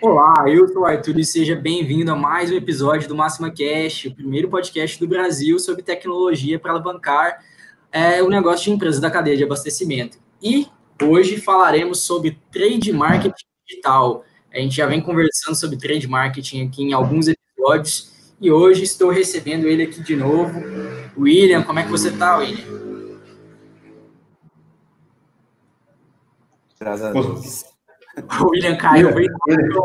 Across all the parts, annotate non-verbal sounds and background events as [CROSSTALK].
Olá, eu sou o Arthur e seja bem-vindo a mais um episódio do Máxima Cash, o primeiro podcast do Brasil sobre tecnologia para alavancar é, o negócio de empresas da cadeia de abastecimento. E hoje falaremos sobre trade marketing digital. A gente já vem conversando sobre trade marketing aqui em alguns episódios e hoje estou recebendo ele aqui de novo. William, como é que você está, William? Graças a Deus. [LAUGHS] O William caiu. William, William.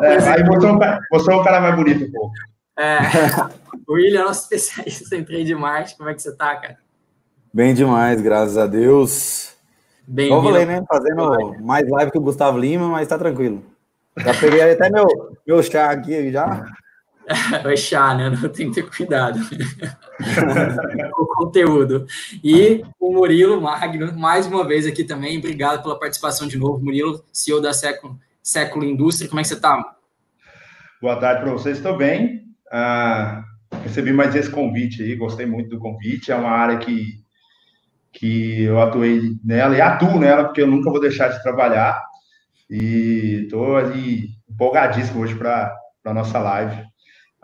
É, aí mostrou um, mostrou um cara mais bonito um pouco. É, [LAUGHS] o William é nosso especialista em trade marketing. Como é que você está, cara? Bem demais, graças a Deus. Bem, Como eu falei, né? Fazendo mais live que o Gustavo Lima, mas tá tranquilo. Já peguei até meu, meu chá aqui já. [LAUGHS] Vai chá, né? [LAUGHS] Tem que ter cuidado [LAUGHS] o conteúdo. E o Murilo Magno, mais uma vez aqui também. Obrigado pela participação de novo, Murilo, CEO da Século, Século Indústria. Como é que você está? Boa tarde para vocês, estou bem. Ah, recebi mais esse convite aí, gostei muito do convite. É uma área que, que eu atuei nela e atuo nela, porque eu nunca vou deixar de trabalhar. E estou empolgadíssimo hoje para a nossa live.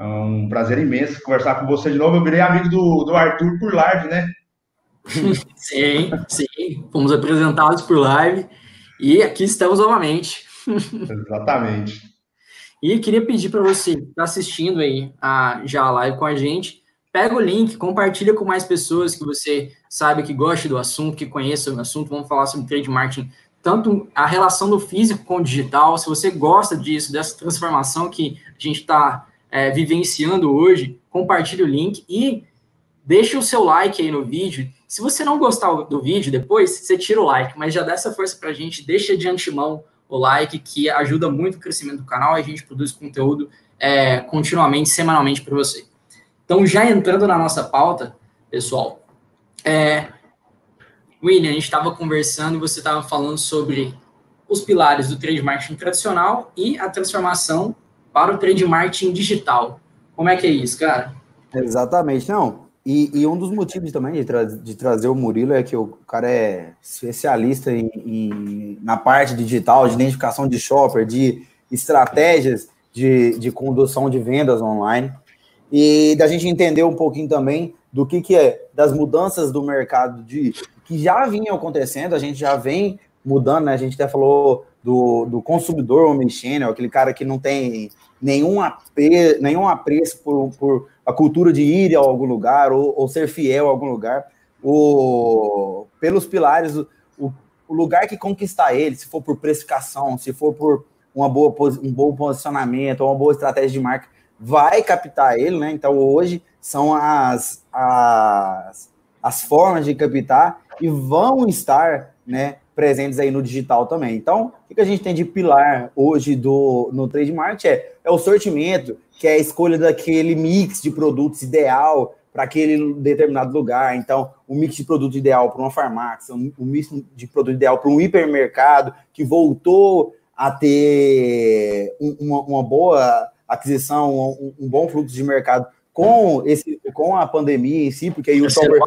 É um prazer imenso conversar com você de novo. Eu virei amigo do, do Arthur por live, né? [LAUGHS] Sim, sim. Fomos apresentados por live e aqui estamos novamente. [LAUGHS] Exatamente. E queria pedir para você que está assistindo aí a, já a live com a gente, pega o link, compartilha com mais pessoas que você sabe que gosta do assunto, que conheça o assunto. Vamos falar sobre trade marketing, tanto a relação do físico com o digital. Se você gosta disso, dessa transformação que a gente está é, vivenciando hoje, compartilhe o link e deixe o seu like aí no vídeo. Se você não gostar do vídeo depois, você tira o like, mas já dá essa força para a gente, deixa de antemão o like, que ajuda muito o crescimento do canal e a gente produz conteúdo é, continuamente, semanalmente para você. Então, já entrando na nossa pauta, pessoal, é, William, a gente estava conversando e você estava falando sobre os pilares do trade marketing tradicional e a transformação para o trade marketing digital. Como é que é isso, cara? Exatamente, não. E, e um dos motivos também de, tra de, trazer o Murilo é que o cara é especialista em, em, na parte digital, de identificação de shopper, de estratégias de, de condução de vendas online. E da gente entender um pouquinho também do que, que é das mudanças do mercado de que já vinham acontecendo, a gente já vem mudando, né? A gente até falou do, do consumidor omnichannel, aquele cara que não tem nenhum, apre, nenhum apreço por, por a cultura de ir a algum lugar ou, ou ser fiel a algum lugar. O, pelos pilares, o, o lugar que conquistar ele, se for por precificação, se for por uma boa, um bom posicionamento, uma boa estratégia de marca, vai captar ele, né? Então hoje são as, as, as formas de captar e vão estar, né, presentes aí no digital também. Então, o que a gente tem de pilar hoje do, no trade market é, é o sortimento, que é a escolha daquele mix de produtos ideal para aquele determinado lugar. Então, o mix de produto ideal para uma farmácia, o mix de produto ideal para um hipermercado que voltou a ter uma, uma boa aquisição, um, um, bom fluxo de mercado com esse com a pandemia em si, porque aí o software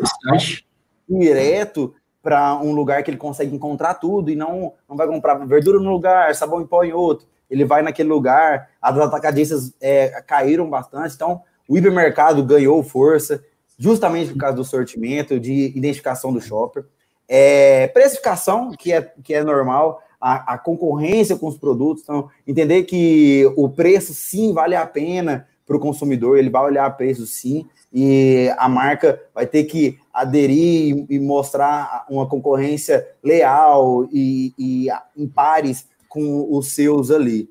direto para um lugar que ele consegue encontrar tudo e não, não vai comprar verdura no lugar, sabão em pó em outro. Ele vai naquele lugar, as atacadistas é, caíram bastante, então o hipermercado ganhou força, justamente por causa do sortimento, de identificação do shopper. É, precificação, que é, que é normal, a, a, concorrência com os produtos, então entender que o preço sim vale a pena para o consumidor, ele vai olhar preço sim, e a marca vai ter que aderir e mostrar uma concorrência leal e, e em pares com os seus ali.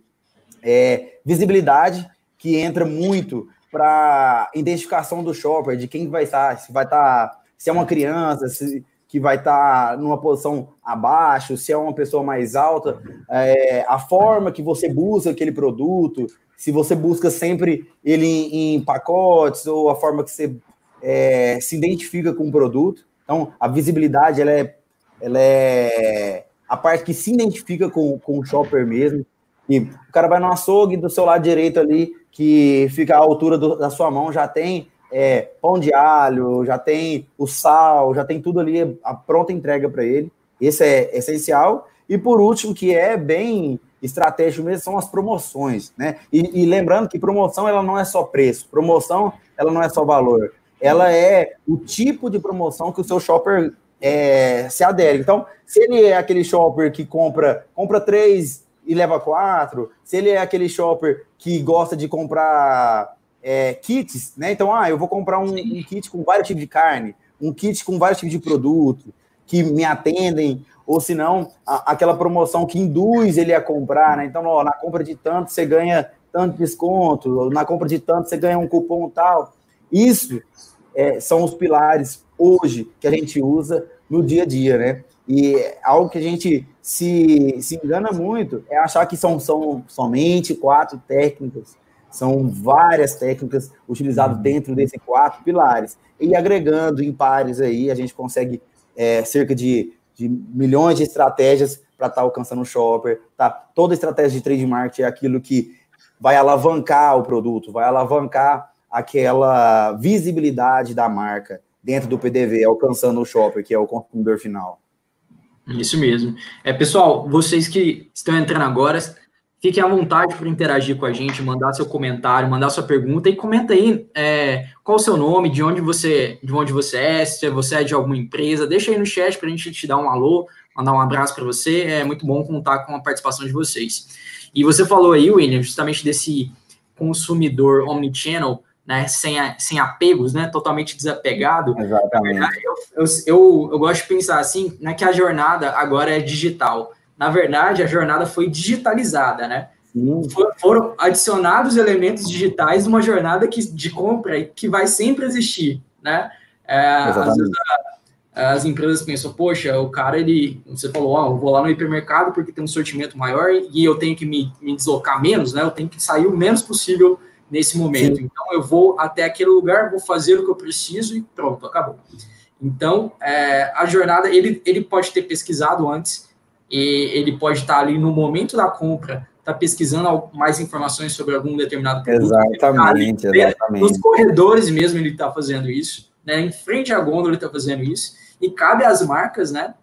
É, visibilidade, que entra muito para identificação do shopper, de quem vai estar, se vai estar, se é uma criança, se, que vai estar numa posição abaixo, se é uma pessoa mais alta, é, a forma que você busca aquele produto, se você busca sempre ele em, em pacotes ou a forma que você é, se identifica com o produto. Então, a visibilidade ela é, ela é a parte que se identifica com, com o shopper mesmo. E o cara vai no açougue do seu lado direito ali, que fica à altura do, da sua mão, já tem é, pão de alho, já tem o sal, já tem tudo ali, a pronta entrega para ele. Esse é essencial. E por último, que é bem estratégico mesmo são as promoções, né? E, e, lembrando que promoção ela não é só preço, promoção ela não é só valor, ela é o tipo de promoção que o seu shopper é, se adere. Então, se ele é aquele shopper que compra compra três e leva quatro, se ele é aquele shopper que gosta de comprar é, kits, né? Então, ah, eu vou comprar um, um kit com vários tipos de carne, um kit com vários tipos de produto que me atendem ou se não, aquela promoção que induz ele a comprar, né? Então, ó, na compra de tanto você ganha tanto desconto, na compra de tanto você ganha um cupom tal. Isso é, são os pilares hoje que a gente usa no dia a dia, né? E algo que a gente se, se engana muito é achar que são, são somente quatro técnicas, são várias técnicas utilizadas uhum. dentro desses quatro pilares. E agregando em pares aí, a gente consegue é, cerca de de milhões de estratégias para estar tá alcançando o shopper, tá? Toda estratégia de trade marketing é aquilo que vai alavancar o produto, vai alavancar aquela visibilidade da marca dentro do PDV, alcançando o shopper, que é o consumidor final. Isso mesmo. É, pessoal, vocês que estão entrando agora, Fiquem à vontade para interagir com a gente, mandar seu comentário, mandar sua pergunta e comenta aí é, qual o seu nome, de onde você, de onde você é, se você é de alguma empresa. Deixa aí no chat para a gente te dar um alô, mandar um abraço para você. É muito bom contar com a participação de vocês. E você falou aí, William, justamente desse consumidor omnichannel, né, sem, sem apegos, né, totalmente desapegado. Exatamente. Eu, eu, eu, eu gosto de pensar assim, né, que a jornada agora é digital na verdade, a jornada foi digitalizada, né? Sim. Foram adicionados elementos digitais numa jornada que, de compra que vai sempre existir, né? É, às vezes as empresas pensam, poxa, o cara, ele, você falou, ó, eu vou lá no hipermercado porque tem um sortimento maior e eu tenho que me, me deslocar menos, né? Eu tenho que sair o menos possível nesse momento. Sim. Então, eu vou até aquele lugar, vou fazer o que eu preciso e pronto, acabou. Então, é, a jornada, ele, ele pode ter pesquisado antes, e ele pode estar ali no momento da compra, está pesquisando mais informações sobre algum determinado produto. Exatamente, ali, exatamente. Nos corredores mesmo ele está fazendo isso, né? Em frente à gôndola ele está fazendo isso. E cabe às marcas, né?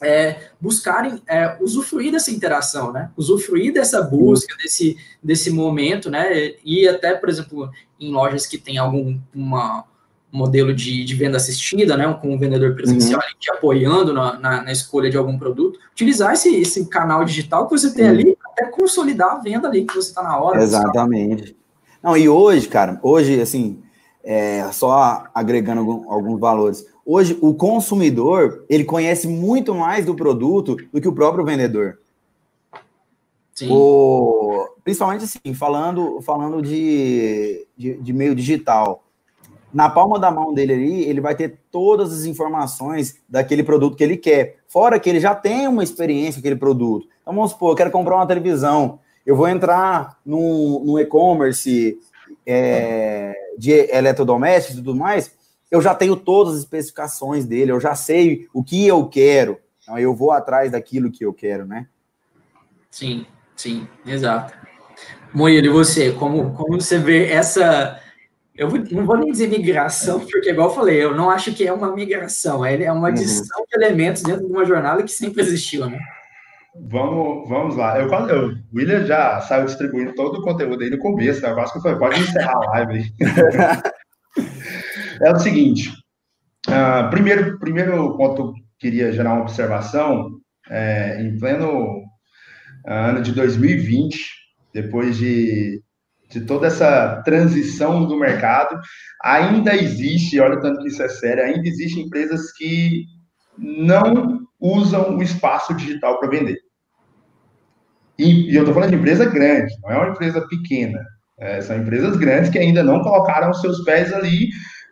É, buscarem é, usufruir dessa interação, né? Usufruir dessa busca, desse, desse momento, né? E até, por exemplo, em lojas que tem algum uma, modelo de, de venda assistida, né, com um vendedor presencial uhum. te apoiando na, na, na, escolha de algum produto, utilizar esse, esse canal digital que você tem uhum. ali, até consolidar a venda ali que você está na hora. Exatamente. Não, e hoje, cara, hoje, assim, é, só agregando algum, alguns valores, hoje o consumidor, ele conhece muito mais do produto do que o próprio vendedor. Sim. O, principalmente assim, falando, falando de, de, de meio digital na palma da mão dele ali, ele vai ter todas as informações daquele produto que ele quer. Fora que ele já tem uma experiência com aquele produto. Então, vamos supor, eu quero comprar uma televisão. Eu vou entrar no, e-commerce é, de eletrodomésticos e tudo mais. Eu já tenho todas as especificações dele, eu já sei o que eu quero. Então, eu vou atrás daquilo que eu quero, né? Sim, sim, exato. Moíra, e você? Como, como você vê essa eu não vou nem dizer migração, [LAUGHS] porque, igual eu falei, eu não acho que é uma migração, é, é uma uhum. adição uhum. de elementos dentro de uma jornada que sempre existiu, né? Vamos, vamos lá. Eu, eu, o William já saiu distribuindo todo o conteúdo aí no começo, né? Eu acho que foi, pode encerrar a live aí. [LAUGHS] é o seguinte, uh, primeiro, primeiro ponto, queria gerar uma observação, é, em pleno ah, ano de 2020, depois de de toda essa transição do mercado, ainda existe, olha tanto que isso é sério, ainda existem empresas que não usam o espaço digital para vender. E, e eu estou falando de empresa grande, não é uma empresa pequena. É, são empresas grandes que ainda não colocaram seus pés ali,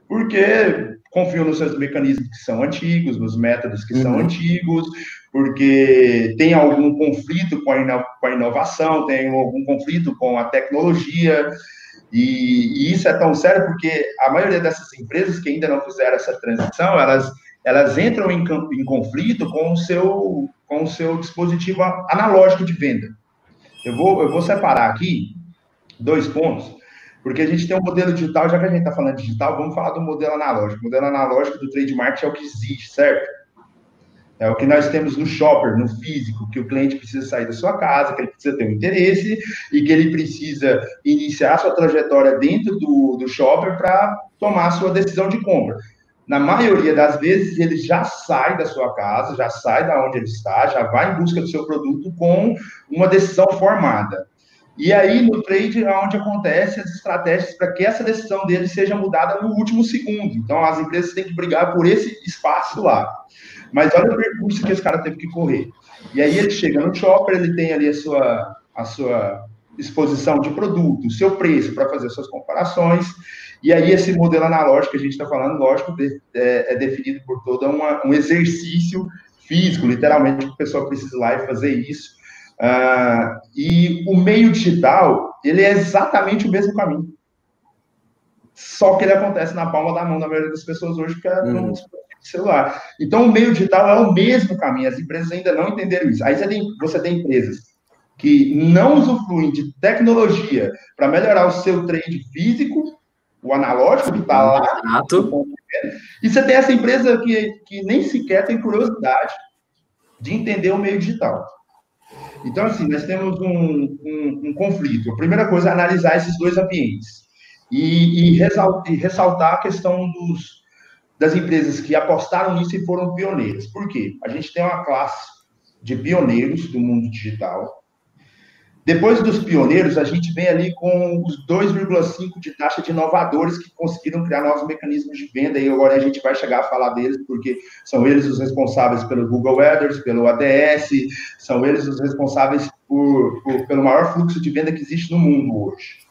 porque confiam nos seus mecanismos que são antigos, nos métodos que uhum. são antigos, porque tem algum conflito com a, com a inovação, tem algum conflito com a tecnologia, e, e, isso é tão sério porque a maioria dessas empresas que ainda não fizeram essa transição, elas, elas entram em, em conflito com o, seu, com o seu dispositivo analógico de venda. Eu vou, eu vou separar aqui dois pontos, porque a gente tem um modelo digital, já que a gente está falando digital, vamos falar do modelo analógico. O modelo analógico do trademark é o que existe, certo? É o que nós temos no shopper, no físico, que o cliente precisa sair da sua casa, que ele precisa ter um interesse e que ele precisa iniciar sua trajetória dentro do, do shopper para tomar sua decisão de compra. Na maioria das vezes, ele já sai da sua casa, já sai da onde ele está, já vai em busca do seu produto com uma decisão formada. E aí, no trade, é onde acontecem as estratégias para que essa decisão dele seja mudada no último segundo. Então, as empresas têm que brigar por esse espaço lá. Mas olha o percurso que esse cara teve que correr. E aí ele chega no shopper, ele tem ali a sua, a sua exposição de produto, o seu preço para fazer suas comparações. E aí esse modelo analógico que a gente está falando, lógico, é, é, definido por todo uma, um exercício físico, literalmente, que a pessoa precisa ir lá e fazer isso. Uh, e o meio digital, ele é exatamente o mesmo caminho. Só que ele acontece na palma da mão da maioria das pessoas hoje, porque é uhum celular. Então, o meio digital é o mesmo caminho, as empresas ainda não entenderam isso. Aí você tem, você tem empresas que não usufruem de tecnologia para melhorar o seu trade físico, o analógico que está lá. Exato. E você tem essa empresa que, que nem sequer tem curiosidade de entender o meio digital. Então, assim, nós temos um, um, um conflito. A primeira coisa é analisar esses dois ambientes e, e, ressaltar, e ressaltar a questão dos, das empresas que apostaram nisso e foram pioneiras. Por quê? A gente tem uma classe de pioneiros do mundo digital. Depois dos pioneiros, a gente vem ali com os 2,5 de taxa de inovadores que conseguiram criar novos mecanismos de venda, e agora a gente vai chegar a falar deles, porque são eles os responsáveis pelo Google Ads, pelo ADS, são eles os responsáveis por, por, pelo maior fluxo de venda que existe no mundo hoje.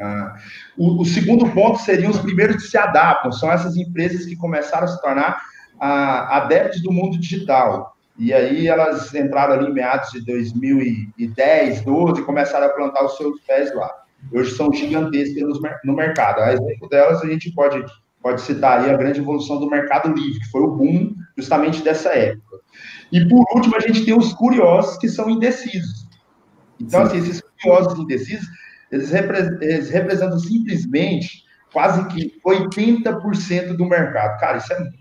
Ah, o, o, segundo ponto seriam os primeiros que se adaptam, são essas empresas que começaram a se tornar ah, adeptos do mundo digital. E aí elas entraram ali em meados de 2010, 12, e começaram a plantar os seus pés lá. Hoje são gigantescas no, no mercado. A exemplo delas, a gente pode, pode citar aí a grande evolução do mercado livre, que foi o boom justamente dessa época. E por último, a gente tem os curiosos que são indecisos. Então, assim, esses curiosos indecisos, eles, repre eles representam simplesmente quase que 80% do mercado. Cara, isso é muito.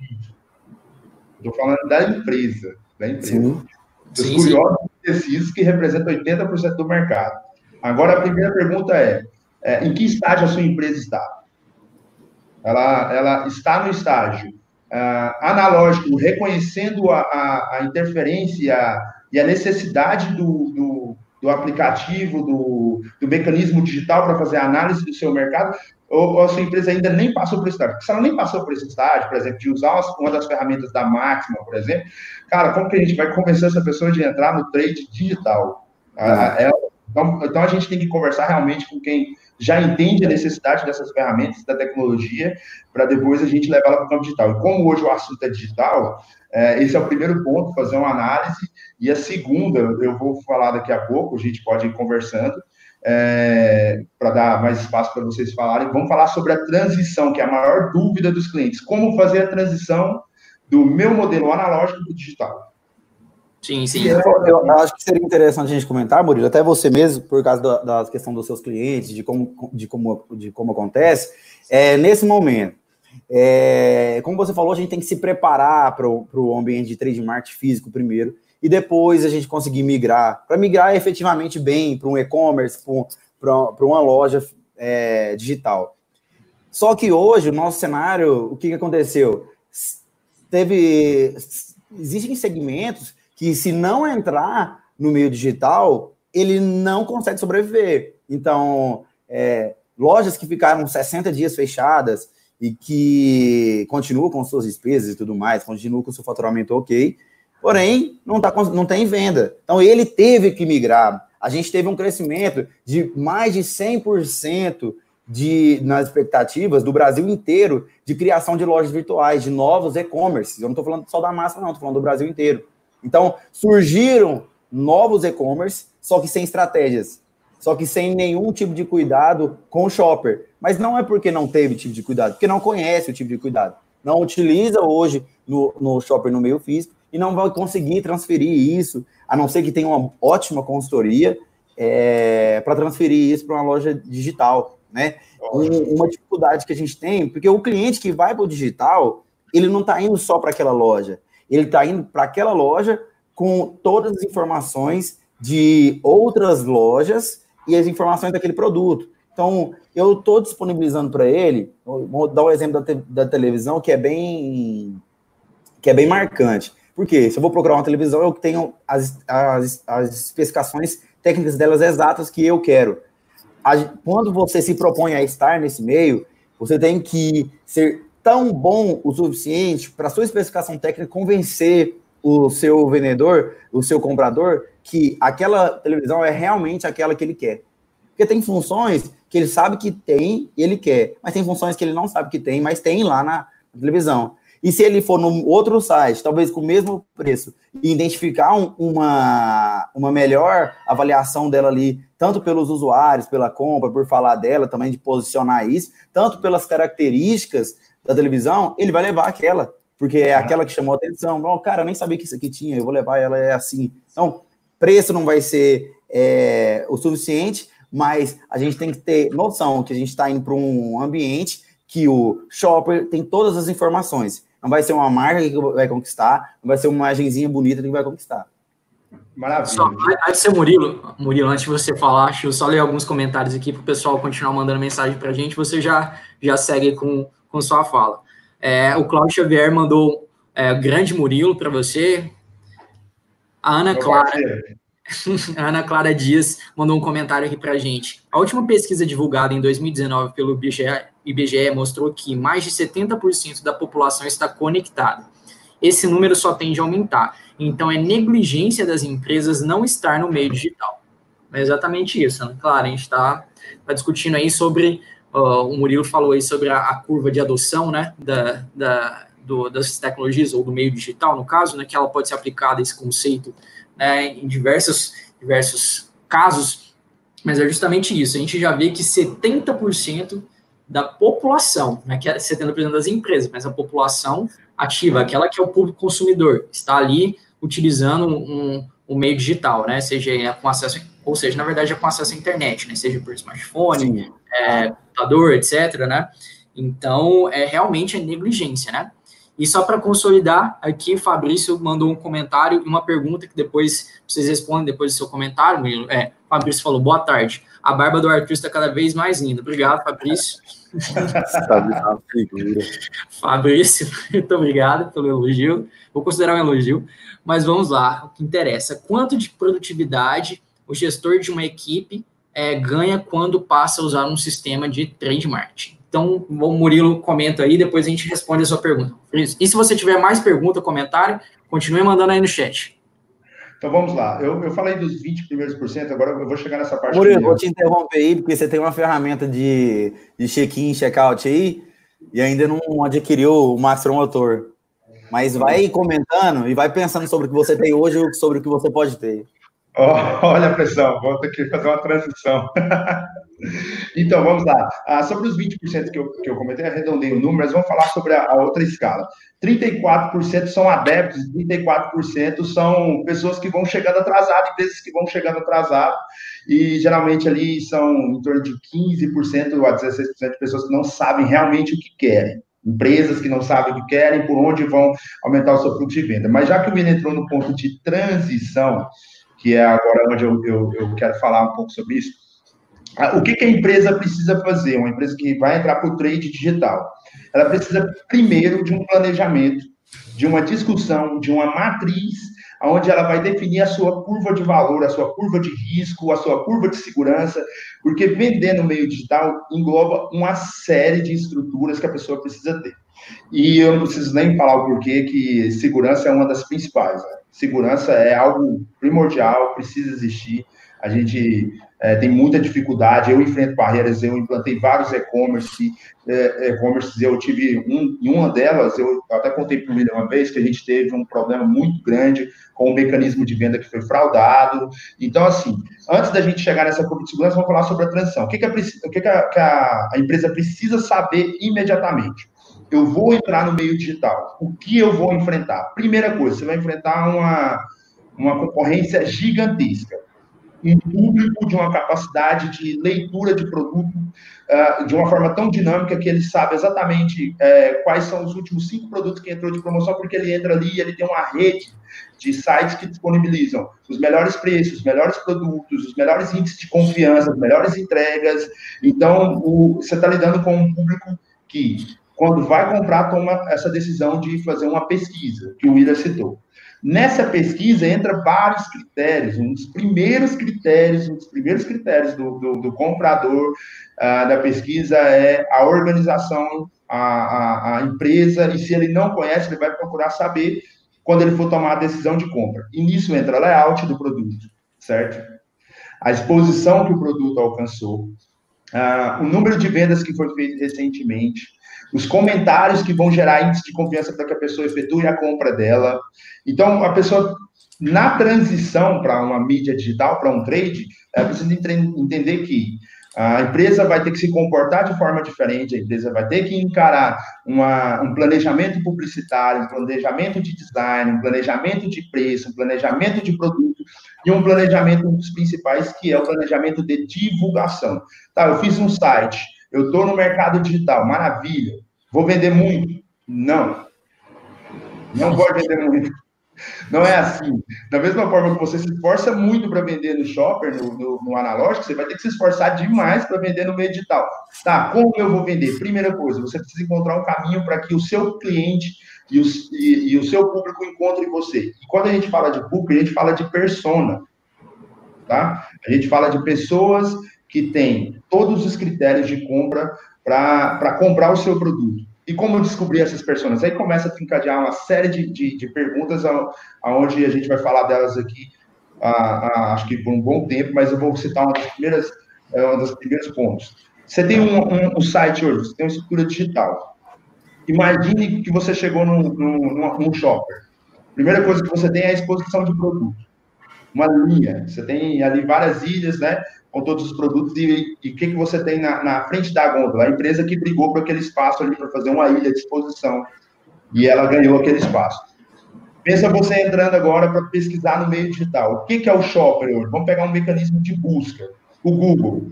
Estou falando da empresa. Da empresa. Sim. Dos sim, curiosos sim. que representam 80% do mercado. Agora, a primeira pergunta é, é, em que estágio a sua empresa está? Ela, ela está no estágio uh, analógico, reconhecendo a, a, a interferência e a necessidade do, do, do aplicativo, do, do mecanismo digital para fazer a análise do seu mercado, ou, ou, a sua empresa ainda nem passou por esse estágio. Porque se ela nem passou por esse estágio, por exemplo, de usar uma das ferramentas da Máxima, por exemplo, cara, como que a gente vai convencer essa pessoa de entrar no trade digital? É, então, então, a gente tem que conversar realmente com quem já entende a necessidade dessas ferramentas, da tecnologia, para depois a gente levar ela para o campo digital. E como hoje o assunto é digital, é, esse é o primeiro ponto, fazer uma análise. E a segunda, eu vou falar daqui a pouco, a gente pode ir conversando, é, para dar mais espaço para vocês falarem. Vamos falar sobre a transição, que é a maior dúvida dos clientes. Como fazer a transição do meu modelo analógico para o digital. Sim, sim. Eu, eu, acho que seria interessante a gente comentar, Murilo, até você mesmo, por causa da, da questão dos seus clientes, de como, de como, de como acontece, é, nesse momento. É, como você falou, a gente tem que se preparar para o ambiente de trade marketing físico primeiro, e depois a gente conseguir migrar, para migrar efetivamente bem para um e-commerce, para uma loja é, digital. Só que hoje, o nosso cenário, o que, que aconteceu? Teve. Existem segmentos que, se não entrar no meio digital, ele não consegue sobreviver. Então, é, lojas que ficaram 60 dias fechadas e que continuam com suas despesas e tudo mais, continuam com seu faturamento ok, porém não, tá, não tem venda. Então ele teve que migrar. A gente teve um crescimento de mais de 100% de, nas expectativas do Brasil inteiro de criação de lojas virtuais, de novos e-commerce. Eu não estou falando só da massa, não, estou falando do Brasil inteiro. Então, surgiram novos e-commerce, só que sem estratégias, só que sem nenhum tipo de cuidado com o shopper. Mas não é porque não teve tipo de cuidado, porque não conhece o tipo de cuidado. Não utiliza hoje no, no shopper no meio físico e não vai conseguir transferir isso, a não ser que tenha uma ótima consultoria é, para transferir isso para uma loja digital, né? Um, uma dificuldade que a gente tem, porque o cliente que vai para o digital, ele não está indo só para aquela loja, ele está indo para aquela loja com todas as informações de outras lojas e as informações daquele produto. Então, eu estou disponibilizando para ele, vou dar um exemplo da, te, da, televisão que é bem que é bem marcante. Porque se eu vou procurar uma televisão, eu tenho as, as, as especificações técnicas delas exatas que eu quero. Quando você se propõe a estar nesse meio, você tem que ser tão bom o suficiente para sua especificação técnica convencer o seu vendedor, o seu comprador, que aquela televisão é realmente aquela que ele quer. Porque tem funções que ele sabe que tem e ele quer, mas tem funções que ele não sabe que tem, mas tem lá na televisão. E se ele for num outro site, talvez com o mesmo preço, e identificar um, uma, uma melhor avaliação dela ali, tanto pelos usuários, pela compra, por falar dela, também de posicionar isso, tanto pelas características da televisão, ele vai levar aquela, porque é aquela que chamou a atenção. Não, cara, eu nem sabia que isso aqui tinha, eu vou levar ela, é assim. Então, preço não vai ser é, o suficiente, mas a gente tem que ter noção que a gente está indo para um ambiente que o shopper tem todas as informações. Não vai ser uma marca que vai conquistar, não vai ser uma imagenzinha bonita que vai conquistar. Maravilha. Só, antes de Murilo, Murilo, antes de você falar, deixa eu só ler alguns comentários aqui para o pessoal continuar mandando mensagem para a gente. Você já, já segue com, com sua fala. É, o Cláudio Xavier mandou é, grande Murilo para você. A Ana Clara. [LAUGHS] A Ana Clara Dias mandou um comentário aqui para a gente. A última pesquisa divulgada em 2019 pelo IBGE, IBGE mostrou que mais de 70% da população está conectada. Esse número só tende a aumentar. Então, é negligência das empresas não estar no meio digital. É exatamente isso, Ana Clara. A gente está tá discutindo aí sobre. Uh, o Murilo falou aí sobre a, a curva de adoção né, da, da, do, das tecnologias, ou do meio digital, no caso, né, que ela pode ser aplicada, esse conceito né, em diversos, diversos casos, mas é justamente isso. A gente já vê que 70% da população, né, que é 70% das empresas, mas a população ativa, aquela que é o público consumidor, está ali utilizando um, um meio digital, né, seja com acesso, ou seja, na verdade é com acesso à internet, né, seja por smartphone, é, computador, etc, né, então é realmente é negligência, né, e só para consolidar, aqui o Fabrício mandou um comentário e uma pergunta que depois vocês respondem depois do seu comentário, Murilo. É, Fabrício falou, boa tarde. A barba do Arthur está cada vez mais linda. Obrigado, Fabrício. [LAUGHS] Fabrício, muito obrigado pelo elogio. Vou considerar um elogio. Mas vamos lá, o que interessa. Quanto de produtividade o gestor de uma equipe é, ganha quando passa a usar um sistema de trade marketing? Então, o Murilo comenta aí, depois a gente responde a sua pergunta. E se você tiver mais pergunta, comentário, continue mandando aí no chat. Então vamos lá. Eu, eu falei dos 20 primeiros por cento, agora eu vou chegar nessa parte. Murilo, vou te interromper aí, porque você tem uma ferramenta de, de check-in, check-out aí, e ainda não adquiriu o Master Motor. Mas vai comentando e vai pensando sobre o que você tem hoje e sobre o que você pode ter. Oh, [LAUGHS] olha pressão, vou ter que fazer uma transição. [LAUGHS] Então, vamos lá. Ah, sobre os 20% que eu, que eu comentei, arredondei o número, mas vamos falar sobre a, a outra escala. 34% são adeptos, 34% são pessoas que vão chegando atrasadas, empresas que vão chegando atrasadas, e geralmente ali são em torno de 15% a 16% de pessoas que não sabem realmente o que querem. Empresas que não sabem o que querem, por onde vão aumentar o seu fluxo de venda. Mas já que o Vini entrou no ponto de transição, que é agora onde eu, eu, eu quero falar um pouco sobre isso, ah, o que, que a empresa precisa fazer? Uma empresa que vai entrar para o trade digital. Ela precisa, primeiro, de um planejamento, de uma discussão, de uma matriz, onde ela vai definir a sua curva de valor, a sua curva de risco, a sua curva de segurança, porque vender no meio digital engloba uma série de estruturas que a pessoa precisa ter. E eu não preciso nem falar o porquê que segurança é uma das principais. Né? Segurança é algo primordial, precisa existir. A gente é, tem muita dificuldade, eu enfrento barreiras, eu implantei vários e-commerce, é, e-commerce, eu tive um, em uma delas, eu até contei para o William uma vez que a gente teve um problema muito grande com o mecanismo de venda que foi fraudado. Então, assim, antes da gente chegar nessa curva de segurança, vamos falar sobre a transição. O que, que, a, o que, que a, a empresa precisa saber imediatamente? Eu vou entrar no meio digital. O que eu vou enfrentar? Primeira coisa, você vai enfrentar uma, uma concorrência gigantesca um público de uma capacidade de leitura de produto uh, de uma forma tão dinâmica que ele sabe exatamente uh, quais são os últimos cinco produtos que entrou de promoção, porque ele entra ali e ele tem uma rede de sites que disponibilizam os melhores preços, os melhores produtos, os melhores índices de confiança, as melhores entregas. Então, o, você está lidando com um público que, quando vai comprar, toma essa decisão de fazer uma pesquisa, que o Willer citou. Nessa pesquisa entra vários critérios. Um dos primeiros critérios, um dos primeiros critérios do, do, do comprador uh, da pesquisa é a organização, a, a, a, empresa, e se ele não conhece, ele vai procurar saber quando ele for tomar a decisão de compra. E nisso entra layout do produto, certo? A exposição que o produto alcançou, uh, o número de vendas que foi feito recentemente, os comentários que vão gerar índice de confiança para que a pessoa efetue a compra dela. Então, a pessoa, na transição para uma mídia digital, para um trade, ela precisa entender que a empresa vai ter que se comportar de forma diferente, a empresa vai ter que encarar uma, um planejamento publicitário, um planejamento de design, um planejamento de preço, um planejamento de produto e um planejamento, um dos principais, que é o planejamento de divulgação. Tá, eu fiz um site, eu estou no mercado digital, maravilha. Vou vender muito? Não. Não vou vender muito. Não é assim. Da mesma forma que você se esforça muito para vender no shopper, no, no, no, analógico, você vai ter que se esforçar demais para vender no meio digital. Tá, como eu vou vender? Primeira coisa, você precisa encontrar um caminho para que o seu cliente e o, e, e o seu público encontrem você. E quando a gente fala de público, a gente fala de persona. Tá? A gente fala de pessoas que tem todos os critérios de compra para comprar o seu produto. E como descobrir essas pessoas? Aí começa a encadear uma série de, de, de perguntas, aonde a gente vai falar delas aqui, a, a, acho que por um bom tempo, mas eu vou citar uma das primeiras, é, um dos primeiros pontos. Você tem um, um, um, site hoje, você tem uma estrutura digital. Imagine que você chegou num, num, num shopper. Primeira coisa que você tem é a exposição de produto. Uma linha. Você tem ali várias ilhas, né? Com todos os produtos e o que, que você tem na, na, frente da gôndola? A empresa que brigou por aquele espaço ali para fazer uma ilha de exposição e ela ganhou aquele espaço. Pensa você entrando agora para pesquisar no meio digital. O que, que é o shopper hoje? Vamos pegar um mecanismo de busca, o Google.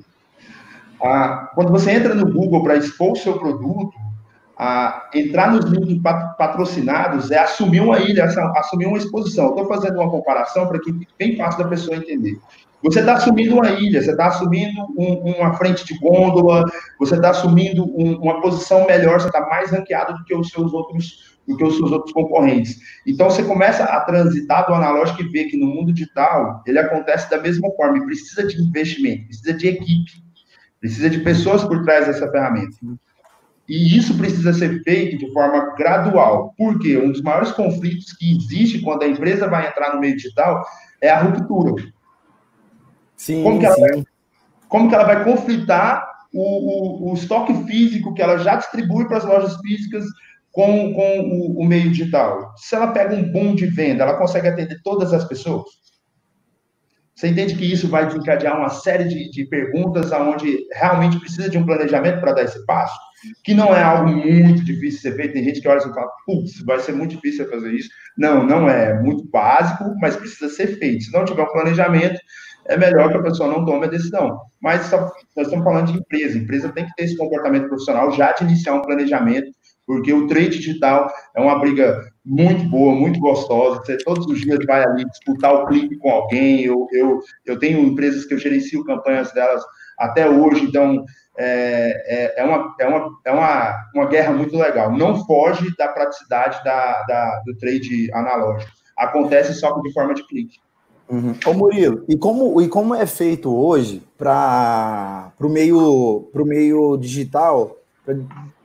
Ah, quando você entra no Google para expor o seu produto, ah, entrar nos links patrocinados é assumir uma ilha, assumir uma exposição. Estou fazendo uma comparação para que bem fácil da pessoa entender. Você está assumindo uma ilha, você está assumindo um, uma frente de gôndola, você está assumindo um, uma posição melhor, você está mais ranqueado do que os seus outros do que os seus outros concorrentes. Então você começa a transitar do analógico e ver que no mundo digital ele acontece da mesma forma, precisa de investimento, precisa de equipe, precisa de pessoas por trás dessa ferramenta. E isso precisa ser feito de forma gradual, porque um dos maiores conflitos que existe quando a empresa vai entrar no meio digital é a ruptura. Sim, como, que ela, Vai, como que ela vai conflitar o, o, o, estoque físico que ela já distribui para as lojas físicas com, com o, o, meio digital? Se ela pega um boom de venda, ela consegue atender todas as pessoas? Você entende que isso vai desencadear uma série de, de perguntas aonde realmente precisa de um planejamento para dar esse passo? Que não é algo muito difícil de ser feito. Tem gente que olha e fala, putz, vai ser muito difícil fazer isso. Não, não é. é muito básico, mas precisa ser feito. Se não tiver um planejamento, é melhor que a pessoa não tome a decisão. Mas nós estamos falando de empresa. A empresa tem que ter esse comportamento profissional já de iniciar um planejamento, porque o trade digital é uma briga muito boa, muito gostosa. Você todos os dias vai ali disputar o clique com alguém. Eu, eu, eu tenho empresas que eu gerencio campanhas delas até hoje, então é, é, é, uma, é, uma, é uma, uma guerra muito legal. Não foge da praticidade da, da, do trade analógico. Acontece só de forma de clique. Uhum. Ô Murilo, e como, e como é feito hoje para o meio, meio digital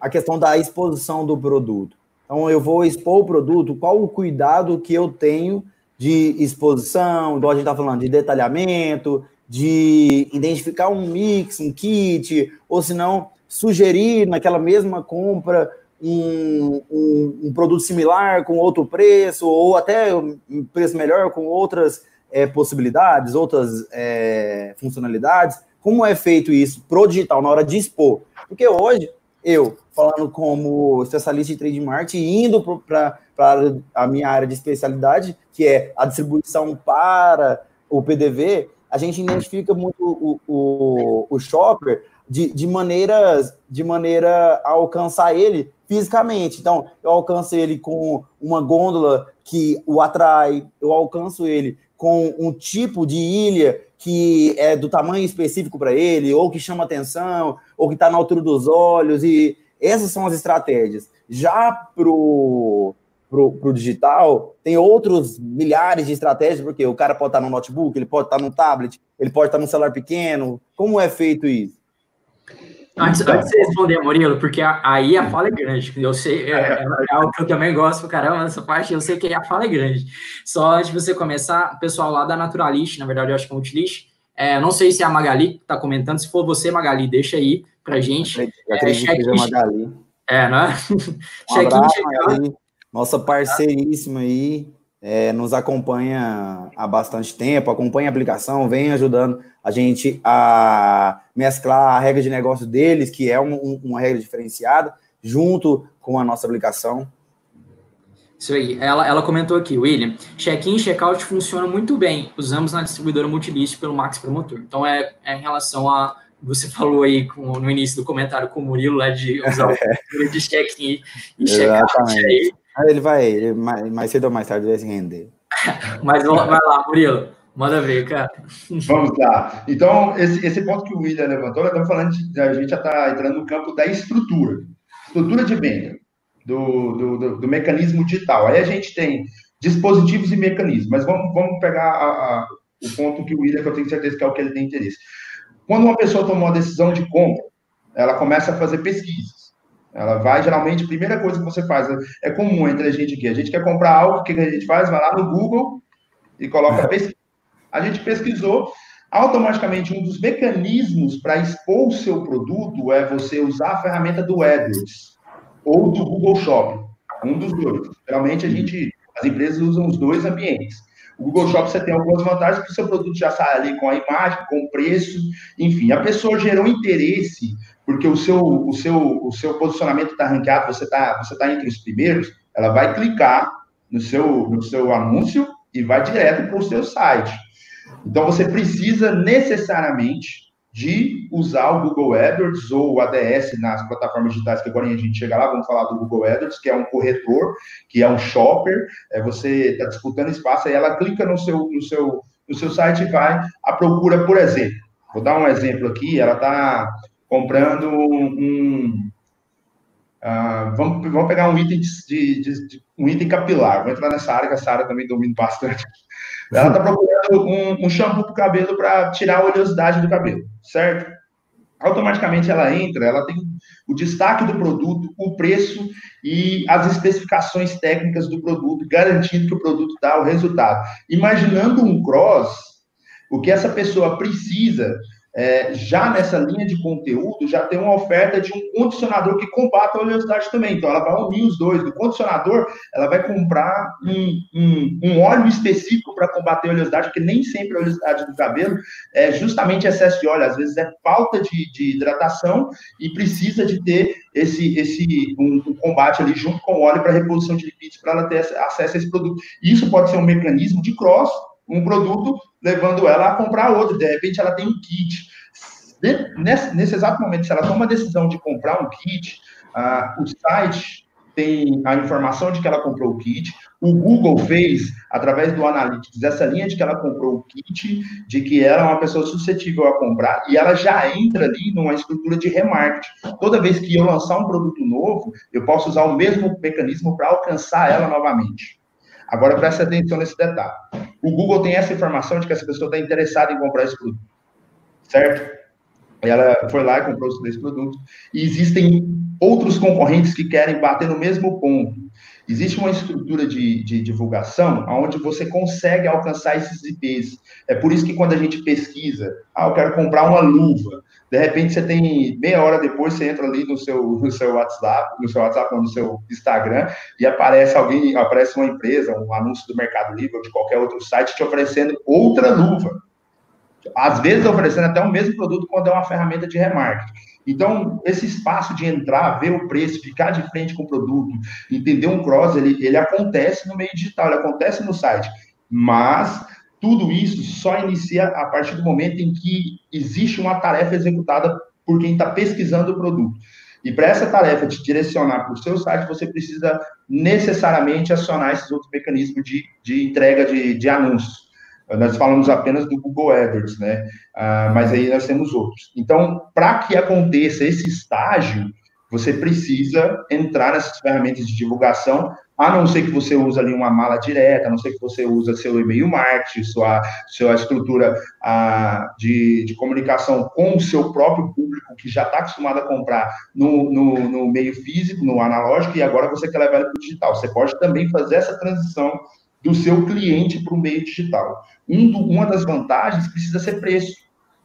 a questão da exposição do produto? Então, eu vou expor o produto, qual o cuidado que eu tenho de exposição, igual a gente está falando, de detalhamento, de identificar um mix, um kit, ou se não, sugerir naquela mesma compra um, um, um, produto similar com outro preço, ou até um preço melhor com outras é, possibilidades, outras é, funcionalidades. Como é feito isso pro digital na hora de expor? Porque hoje, eu, falando como especialista de trade marketing, indo para a minha área de especialidade, que é a distribuição para o PDV, a gente identifica muito o, o, o shopper de, de, maneiras, de maneira a alcançar ele fisicamente. Então, eu alcanço ele com uma gôndola que o atrai, eu alcanço ele com um tipo de ilha que é do tamanho específico para ele, ou que chama atenção, ou que está na altura dos olhos, e essas são as estratégias. Já pro para o digital, tem outros milhares de estratégias, porque o cara pode estar no notebook, ele pode estar no tablet, ele pode estar no celular pequeno. Como é feito isso? Antes, antes de você responder, Murilo, porque aí a fala é grande. Eu sei, é, é, é algo que eu também gosto, caramba, nessa parte, eu sei que a fala é grande. Só antes de você começar, pessoal lá da Naturalist, na verdade, eu acho que é Multilist, é, não sei se é a Magali que está comentando, se for você, Magali, deixa aí pra gente. Eu acredito é, que seja Magali. É, não é? Um [LAUGHS] abraço, Magali. Nossa parceiríssima aí, é, nos acompanha há bastante tempo, acompanha a aplicação, vem ajudando a gente a mesclar a regra de negócio deles, que é um, um, uma regra diferenciada, junto com a nossa aplicação. Isso aí. Ela, ela comentou aqui, William, check-in e check-out funciona muito bem. Usamos na distribuidora Multilist pelo Max Promotor. Então, é, é em relação a você falou aí com, no início do comentário com o Murilo, lá de usar o [LAUGHS] de check-in e check-out aí. Ele vai, mais, mais cedo ou mais tarde, vai se render. [LAUGHS] Mas vai lá, Murilo. Manda ver, cara. Vamos lá. Então, esse, esse ponto que o William levantou, estamos falando de, a gente já está entrando no campo da estrutura. Estrutura de venda, do, do, do, do, mecanismo digital. Aí a gente tem dispositivos e mecanismos, mas vamos, vamos pegar a, a, o ponto que o William, que eu tenho certeza que é o que ele tem interesse. Quando uma pessoa toma uma decisão de compra, ela começa a fazer pesquisas. Ela vai, geralmente, a primeira coisa que você faz, é comum entre a gente aqui, a gente quer comprar algo, o que a gente faz? Vai lá no Google e coloca pesquisa. A gente pesquisou, automaticamente um dos mecanismos para expor o seu produto é você usar a ferramenta do AdWords ou do Google Shopping, um dos dois. Geralmente a gente, as empresas usam os dois ambientes. O Google Shopping você tem algumas vantagens, porque o seu produto já sai ali com a imagem, com o preço, enfim, a pessoa gerou interesse porque o seu, o seu, o seu posicionamento está ranqueado, você está você tá entre os primeiros, ela vai clicar no seu, no seu anúncio e vai direto para o seu site. Então, você precisa necessariamente de usar o Google AdWords ou o ADS nas plataformas digitais, que agora a gente chega lá, vamos falar do Google AdWords, que é um corretor, que é um shopper, é, você está disputando espaço, aí ela clica no seu, no, seu, no seu site e vai à procura, por exemplo. Vou dar um exemplo aqui, ela está comprando um. Uh, vamos, vamos pegar um item de, de, de, um item capilar. Vou entrar nessa área que essa área também domina bastante. Ela está procurando um, um shampoo para o cabelo para tirar a oleosidade do cabelo, certo? Automaticamente ela entra, ela tem o destaque do produto, o preço e as especificações técnicas do produto, garantindo que o produto dá o resultado. Imaginando um cross, o que essa pessoa precisa é, já nessa linha de conteúdo, já tem uma oferta de um condicionador que combate a oleosidade também. Então, ela vai unir os dois. Do condicionador, ela vai comprar um, um, um óleo específico para combater a oleosidade, porque nem sempre a oleosidade do cabelo é justamente excesso de óleo. Às vezes é falta de, de hidratação e precisa de ter esse, esse um, um combate ali junto com o óleo para reposição de lipídios para ela ter acesso a esse produto. Isso pode ser um mecanismo de cross um produto, levando ela a comprar outro. De repente, ela tem um kit. Nesse, nesse exato momento, se ela toma a decisão de comprar um kit, o site tem a informação de que ela comprou o kit. O Google fez, através do Analytics, essa linha de que ela comprou o kit, de que ela é uma pessoa suscetível a comprar, e ela já entra ali numa estrutura de remarketing. Toda vez que eu lançar um produto novo, eu posso usar o mesmo mecanismo para alcançar ela novamente. Agora, preste atenção nesse detalhe. O Google tem essa informação de que essa pessoa está interessada em comprar esse produto, certo? Ela foi lá e comprou esse produto. E existem outros concorrentes que querem bater no mesmo ponto. Existe uma estrutura de, de divulgação onde você consegue alcançar esses IPs. É por isso que quando a gente pesquisa, ah, eu quero comprar uma luva, de repente você tem meia hora depois, você entra ali no seu, no seu WhatsApp, no seu WhatsApp, não, no seu Instagram, e aparece alguém, aparece uma empresa, um anúncio do Mercado Livre ou de qualquer outro site te oferecendo outra luva. Às vezes oferecendo até o mesmo produto quando é uma ferramenta de remarketing. Então, esse espaço de entrar, ver o preço, ficar de frente com o produto, entender um cross, ele, ele acontece no meio digital, ele acontece no site. Mas tudo isso só inicia a partir do momento em que existe uma tarefa executada por quem está pesquisando o produto. E para essa tarefa de direcionar para o seu site, você precisa necessariamente acionar esses outros mecanismos de, de entrega de, de anúncios. Nós falamos apenas do Google AdWords, né? Ah, mas aí nós temos outros. Então, para que aconteça esse estágio, você precisa entrar nessas ferramentas de divulgação, a não ser que você use ali uma mala direta, a não ser que você use seu e-mail marketing, sua, sua estrutura a, de, de comunicação com o seu próprio público, que já está acostumado a comprar no, no, no, meio físico, no analógico, e agora você quer levar ele para o digital. Você pode também fazer essa transição do seu cliente para o meio digital. Um do, uma das vantagens precisa ser preço.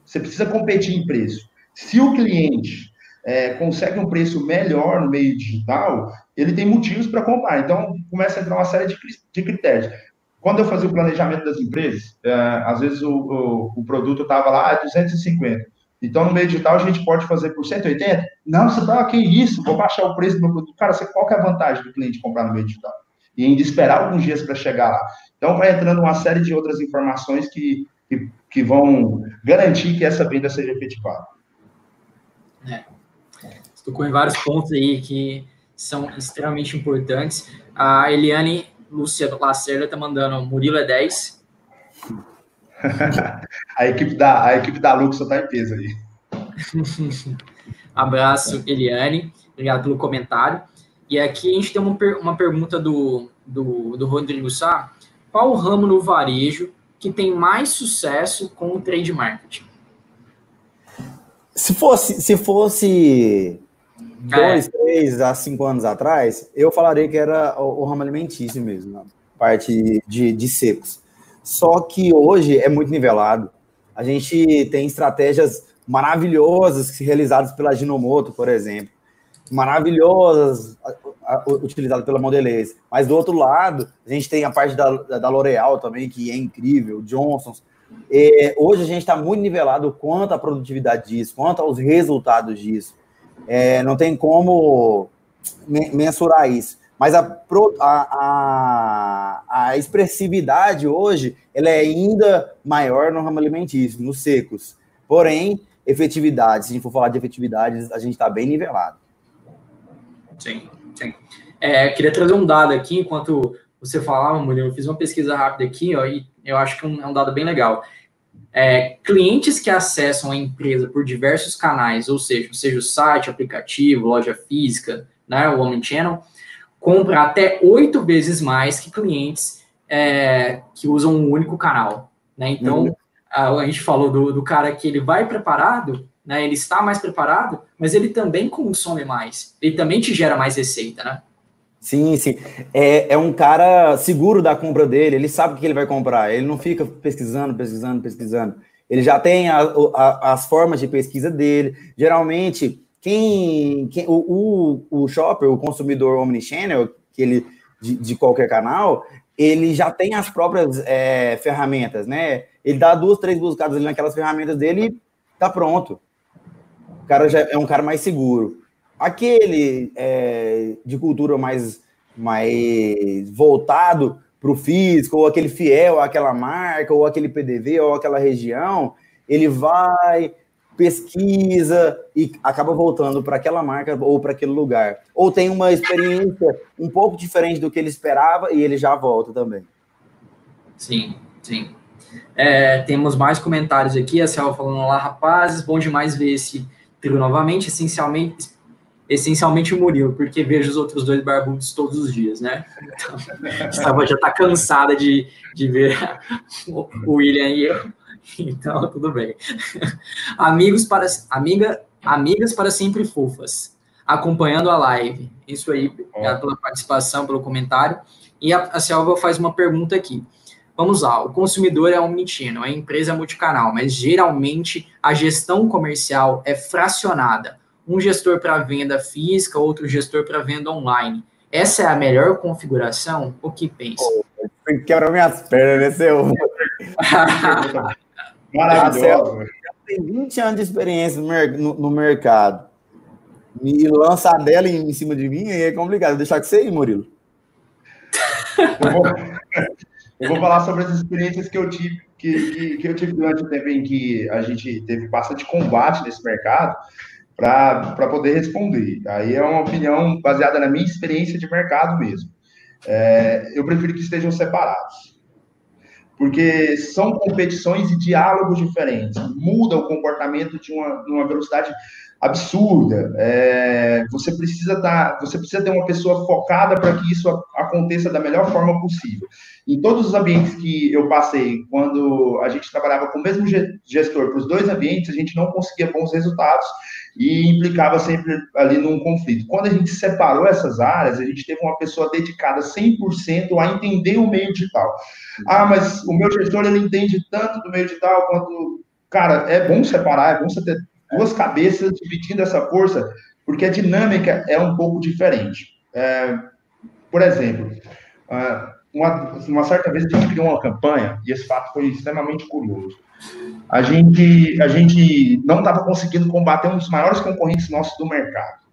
Você precisa competir em preço. Se o cliente é, consegue um preço melhor no meio digital, ele tem motivos para comprar. Então, começa a entrar uma série de, de critérios. Quando eu fazia o planejamento das empresas, é, às vezes o, o, o produto estava lá, ah, 250. Então, no meio digital, a gente pode fazer por 180? Não, você tá, que isso, vou baixar o preço do meu produto. Cara, você, qual é a vantagem do cliente comprar no meio digital? E ainda esperar alguns dias para chegar lá. Então, vai entrando uma série de outras informações que, que, que vão garantir que essa venda seja efetivada. É em vários pontos aí que são extremamente importantes. A Eliane Lúcia Lacerda está mandando Murilo é 10. [LAUGHS] a, equipe da, a equipe da Luxa está em peso aí. [LAUGHS] Abraço, Eliane. Obrigado pelo comentário. E aqui a gente tem uma, per uma pergunta do, do, do Rodrigo Sá. Qual o ramo no varejo que tem mais sucesso com o trade marketing? Se fosse, se fosse dois, é. três a cinco anos atrás, eu falaria que era o, o ramo alimentício mesmo, né? parte de, de secos. Só que hoje é muito nivelado. A gente tem estratégias maravilhosas realizadas pela Ginomoto, por exemplo, maravilhosas utilizadas pela Mondelez. Mas do outro lado, a gente tem a parte da, da L'Oréal também, que é incrível, Johnson's. E hoje a gente está muito nivelado quanto à produtividade disso, quanto aos resultados disso. É, não tem como mensurar isso. Mas a, a, a, expressividade hoje ela é ainda maior no ramo alimentício, nos secos. Porém, efetividade, se a gente for falar de efetividade, a gente está bem nivelado. Sim, sim. É, queria trazer um dado aqui, enquanto você falava, Murilo, eu fiz uma pesquisa rápida aqui, ó, e eu acho que é um, é um dado bem legal. É, clientes que acessam a empresa por diversos canais, ou seja, seja o site, aplicativo, loja física, né, o Omnichannel, compram até oito vezes mais que clientes é, que usam um único canal. Né? Então, uhum. a, a, gente falou do, do cara que ele vai preparado, né, ele está mais preparado, mas ele também consome mais, ele também te gera mais receita, né? Sim, sim. É, é um cara seguro da compra dele, ele sabe o que ele vai comprar, ele não fica pesquisando, pesquisando, pesquisando. Ele já tem a, a, as formas de pesquisa dele. Geralmente, quem, quem o, o, o shopper, o consumidor omnichannel, que ele de, de qualquer canal, ele já tem as próprias é, ferramentas, né? Ele dá duas, três buscadas ali naquelas ferramentas dele e tá pronto. O cara já é um cara mais seguro. Aquele é, de cultura mais, mais voltado para o físico, ou aquele fiel àquela marca, ou aquele PDV, ou aquela região, ele vai, pesquisa e acaba voltando para aquela marca ou para aquele lugar. Ou tem uma experiência um pouco diferente do que ele esperava e ele já volta também. Sim, sim. É, temos mais comentários aqui. A Cel falando lá, rapazes, bom demais ver esse trio novamente. Essencialmente, essencialmente o Murilo, porque vejo os outros dois barbudos todos os dias, né? Então, estava já está cansada de, de ver o William e eu, então tudo bem. Amigos para amiga, amigas para sempre fofas, acompanhando a live. Isso aí, obrigado pela participação, pelo comentário. E a, a Selva faz uma pergunta aqui. Vamos lá, o consumidor é omnichannel, a empresa é multicanal, mas geralmente a gestão comercial é fracionada um gestor para venda física, outro gestor para venda online. Essa é a melhor configuração? O que pensa? Oh, quebra minhas pernas, né, seu? [LAUGHS] Maravilhoso. Tem 20 anos de experiência no, no mercado. Me lançar dela em, em cima de mim aí é complicado. Vou deixar que você aí, Murilo. Eu vou, [LAUGHS] eu vou falar sobre as experiências que eu tive que, que, que eu tive durante o tempo em que a gente teve bastante combate nesse mercado para poder responder. Aí é uma opinião baseada na minha experiência de mercado mesmo. É, eu prefiro que estejam separados. Porque são competições e diálogos diferentes. Muda o comportamento de uma, de uma velocidade absurda. É, você precisa você precisa ter uma pessoa focada para que isso aconteça da melhor forma possível. Em todos os ambientes que eu passei, quando a gente trabalhava com o mesmo gestor para os dois ambientes, a gente não conseguia bons resultados e implicava sempre ali num conflito. Quando a gente separou essas áreas, a gente teve uma pessoa dedicada 100% a entender o meio digital. Ah, mas o meu gestor ele entende tanto do meio digital quanto cara, é bom separar, é bom você ter duas cabeças dividindo essa força, porque a dinâmica é um pouco diferente. É, por exemplo, ah, uma, uma, certa vez a gente criou uma campanha, e esse fato foi extremamente curioso. A gente, a gente não estava conseguindo combater um dos maiores concorrentes nossos do mercado.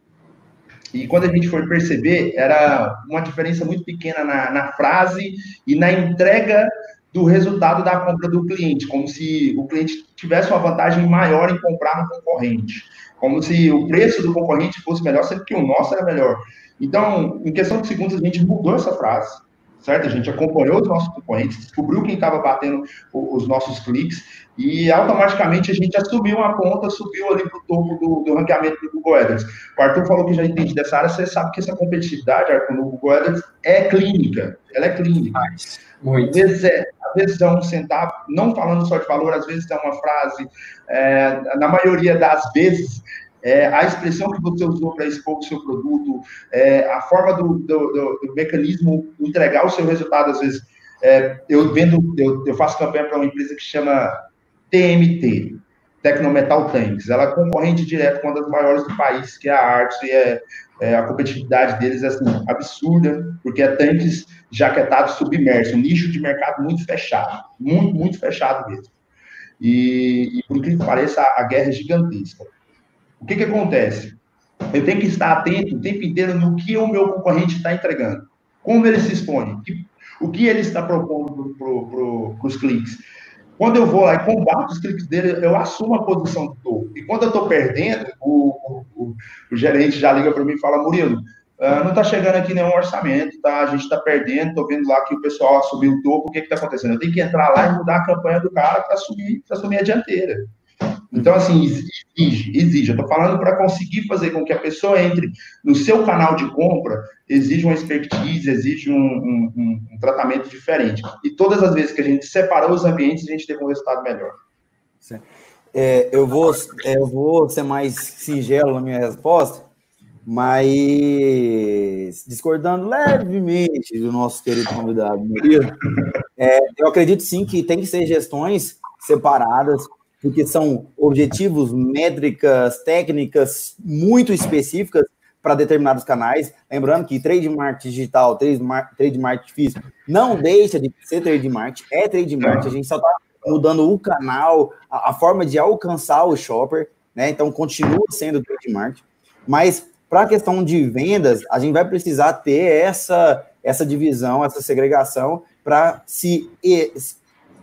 E quando a gente foi perceber, era uma diferença muito pequena na, na frase e na entrega do resultado da compra do cliente, como se o cliente tivesse uma vantagem maior em comprar no concorrente, como se o preço do concorrente fosse melhor, sendo que o nosso era melhor. Então, em questão de segundos, a gente mudou essa frase, certo? A gente acompanhou os nossos concorrentes, descobriu quem estava batendo os nossos cliques e automaticamente a gente assumiu uma conta, subiu ali para o topo do, do, ranqueamento do Google AdWords. O Arthur falou que já entende dessa área, você sabe que essa competitividade, Arthur, no Google AdWords é clínica, ela é clínica. Muito. Às vezes é, às vezes é um centavo, não falando só de valor, às vezes é uma frase, é, na maioria das vezes, é, a expressão que você usou para expor o seu produto, é, a forma do, do, do, do, mecanismo entregar o seu resultado, às vezes, é, eu vendo, eu, eu faço campanha para uma empresa que chama TMT, Tecnometal Tanks, ela é concorrente direto com uma das maiores do país, que é a Arts, e é, é, a competitividade deles é assim, absurda, porque é tanques jaquetados submersos, um nicho de mercado muito fechado, muito, muito fechado mesmo. E, e por que pareça, a, a guerra é gigantesca. O que, que acontece? Eu tenho que estar atento o tempo inteiro no que o meu concorrente está entregando, como ele se expõe, o que ele está propondo para pro, os clientes. Quando eu vou lá e combato os cliques dele, eu assumo a posição do topo. E quando eu estou perdendo, o, o, o, gerente já liga para mim e fala, Murilo, uh, não está chegando aqui nenhum orçamento, tá? A gente está perdendo, estou vendo lá que o pessoal assumiu o topo, o que está acontecendo? Eu tenho que entrar lá e mudar a campanha do cara para assumir, assumir a dianteira. Então, assim, exige, exige. Eu estou falando para conseguir fazer com que a pessoa entre no seu canal de compra, exige uma expertise, exige um, um, um tratamento diferente. E todas as vezes que a gente separou os ambientes, a gente teve um resultado melhor. É, eu, vou, é, eu vou ser mais singelo na minha resposta, mas discordando levemente do nosso querido convidado, é, eu acredito sim que tem que ser gestões separadas, porque são objetivos, métricas, técnicas muito específicas para determinados canais. Lembrando que trade digital, trade, trade marketing físico, não deixa de ser trade é trade a gente só está mudando o canal, a, a, forma de alcançar o shopper, né? Então continua sendo trade mas para a questão de vendas, a gente vai precisar ter essa, essa divisão, essa segregação para se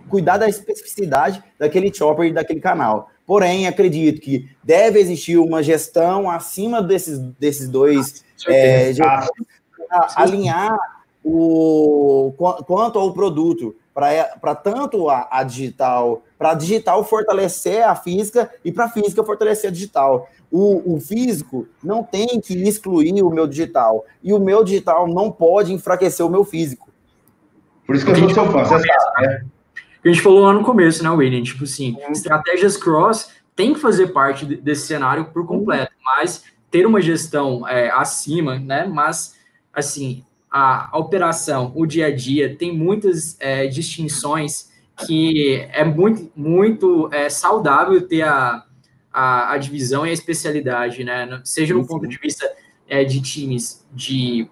cuidar da especificidade daquele chopper e daquele canal. Porém, acredito que deve existir uma gestão acima desses, desses dois, ah, é, alinhar o quanto ao produto, para tanto a, a digital, para a digital fortalecer a física e para a física fortalecer a digital. O, o, físico não tem que excluir o meu digital, e o meu digital não pode enfraquecer o meu físico. Por isso que eu sou seu fã, você sabe, né? Que a gente falou lá no começo, né, William? Tipo assim, uhum. estratégias cross tem que fazer parte desse cenário por completo, mas ter uma gestão é, acima, né? Mas, assim, a, operação, o dia a dia, tem muitas é, distinções que é muito, muito é, saudável ter a, a, a, divisão e a especialidade, né? Seja no ponto de vista é, de times de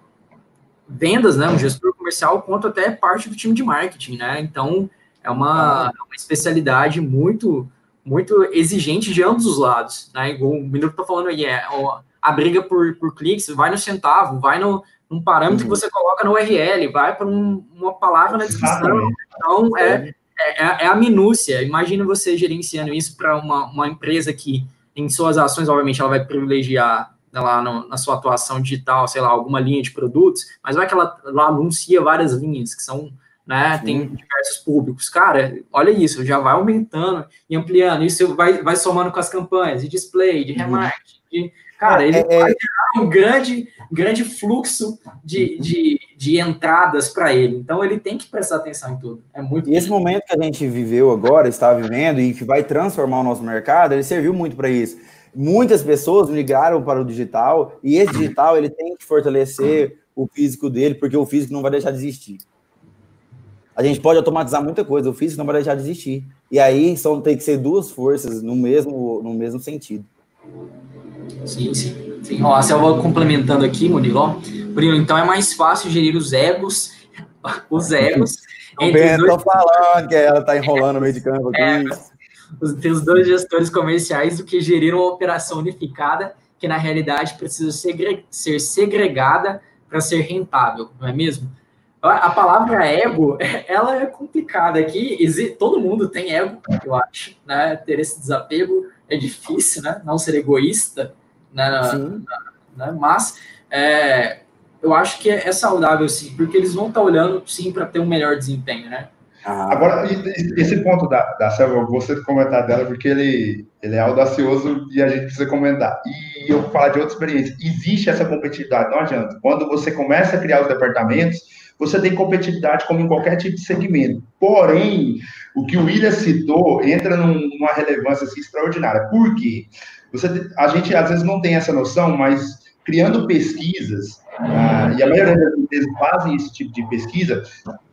vendas, né? Um gestor comercial, quanto até parte do time de marketing, né? Então, é uma, ah. uma especialidade muito muito exigente de ambos os lados, né? Igual o Minuto tá falando aí, é a briga por, por cliques, vai no centavo, vai no, num parâmetro uhum. que você coloca no URL, vai para um, uma palavra na descrição. Então, é, É, é, é, a minúcia. Imagina você gerenciando isso para uma, uma empresa que, em suas ações, obviamente, ela vai privilegiar né, lá no, na sua atuação digital, sei lá, alguma linha de produtos, mas vai que ela, ela anuncia várias linhas que são, né, Sim. tem diversos públicos. Cara, olha isso, já vai aumentando e ampliando, isso vai, vai somando com as campanhas de display, de uhum. remarketing, de Cara, ele é, é, vai gerar um grande, grande fluxo de, uhum. de, de entradas para ele. Então, ele tem que prestar atenção em tudo. É muito. E esse momento que a gente viveu agora, está vivendo e que vai transformar o nosso mercado, ele serviu muito para isso. Muitas pessoas migraram para o digital e esse digital ele tem que fortalecer o físico dele, porque o físico não vai deixar de existir. A gente pode automatizar muita coisa, o físico não vai deixar de existir. E aí são, tem que ser duas forças no mesmo, no mesmo sentido. Sim, sim. sim. Ó, a Selva complementando aqui, Murilo. Murilo, então é mais fácil gerir os egos, [LAUGHS] os egos. [LAUGHS] Entre dois... Tô falando que ela tá enrolando no meio de campo aqui. É, os, os dois gestores comerciais do que gerir uma operação unificada que na realidade precisa segre ser segregada para ser rentável, não é mesmo? A palavra ego, [LAUGHS] ela é complicada aqui. Todo mundo tem ego, eu acho, né? Ter esse desapego é difícil, né? Não ser egoísta, né? né? Mas é, eu acho que é, saudável, sim, porque eles vão estar tá olhando, sim, para ter um melhor desempenho, né? Ah. Agora, esse ponto da, da Selva, eu vou comentar dela, porque ele, ele é audacioso e a gente precisa comentar. E eu vou falar de outra experiência. Existe essa competitividade, não adianta. Quando você começa a criar os departamentos, você tem competitividade como em qualquer tipo de segmento. Porém, o que o William citou entra numa relevância assim, extraordinária. Por quê? Você, a gente às vezes não tem essa noção, mas criando pesquisas, ah, e a maioria das empresas fazem esse tipo de pesquisa,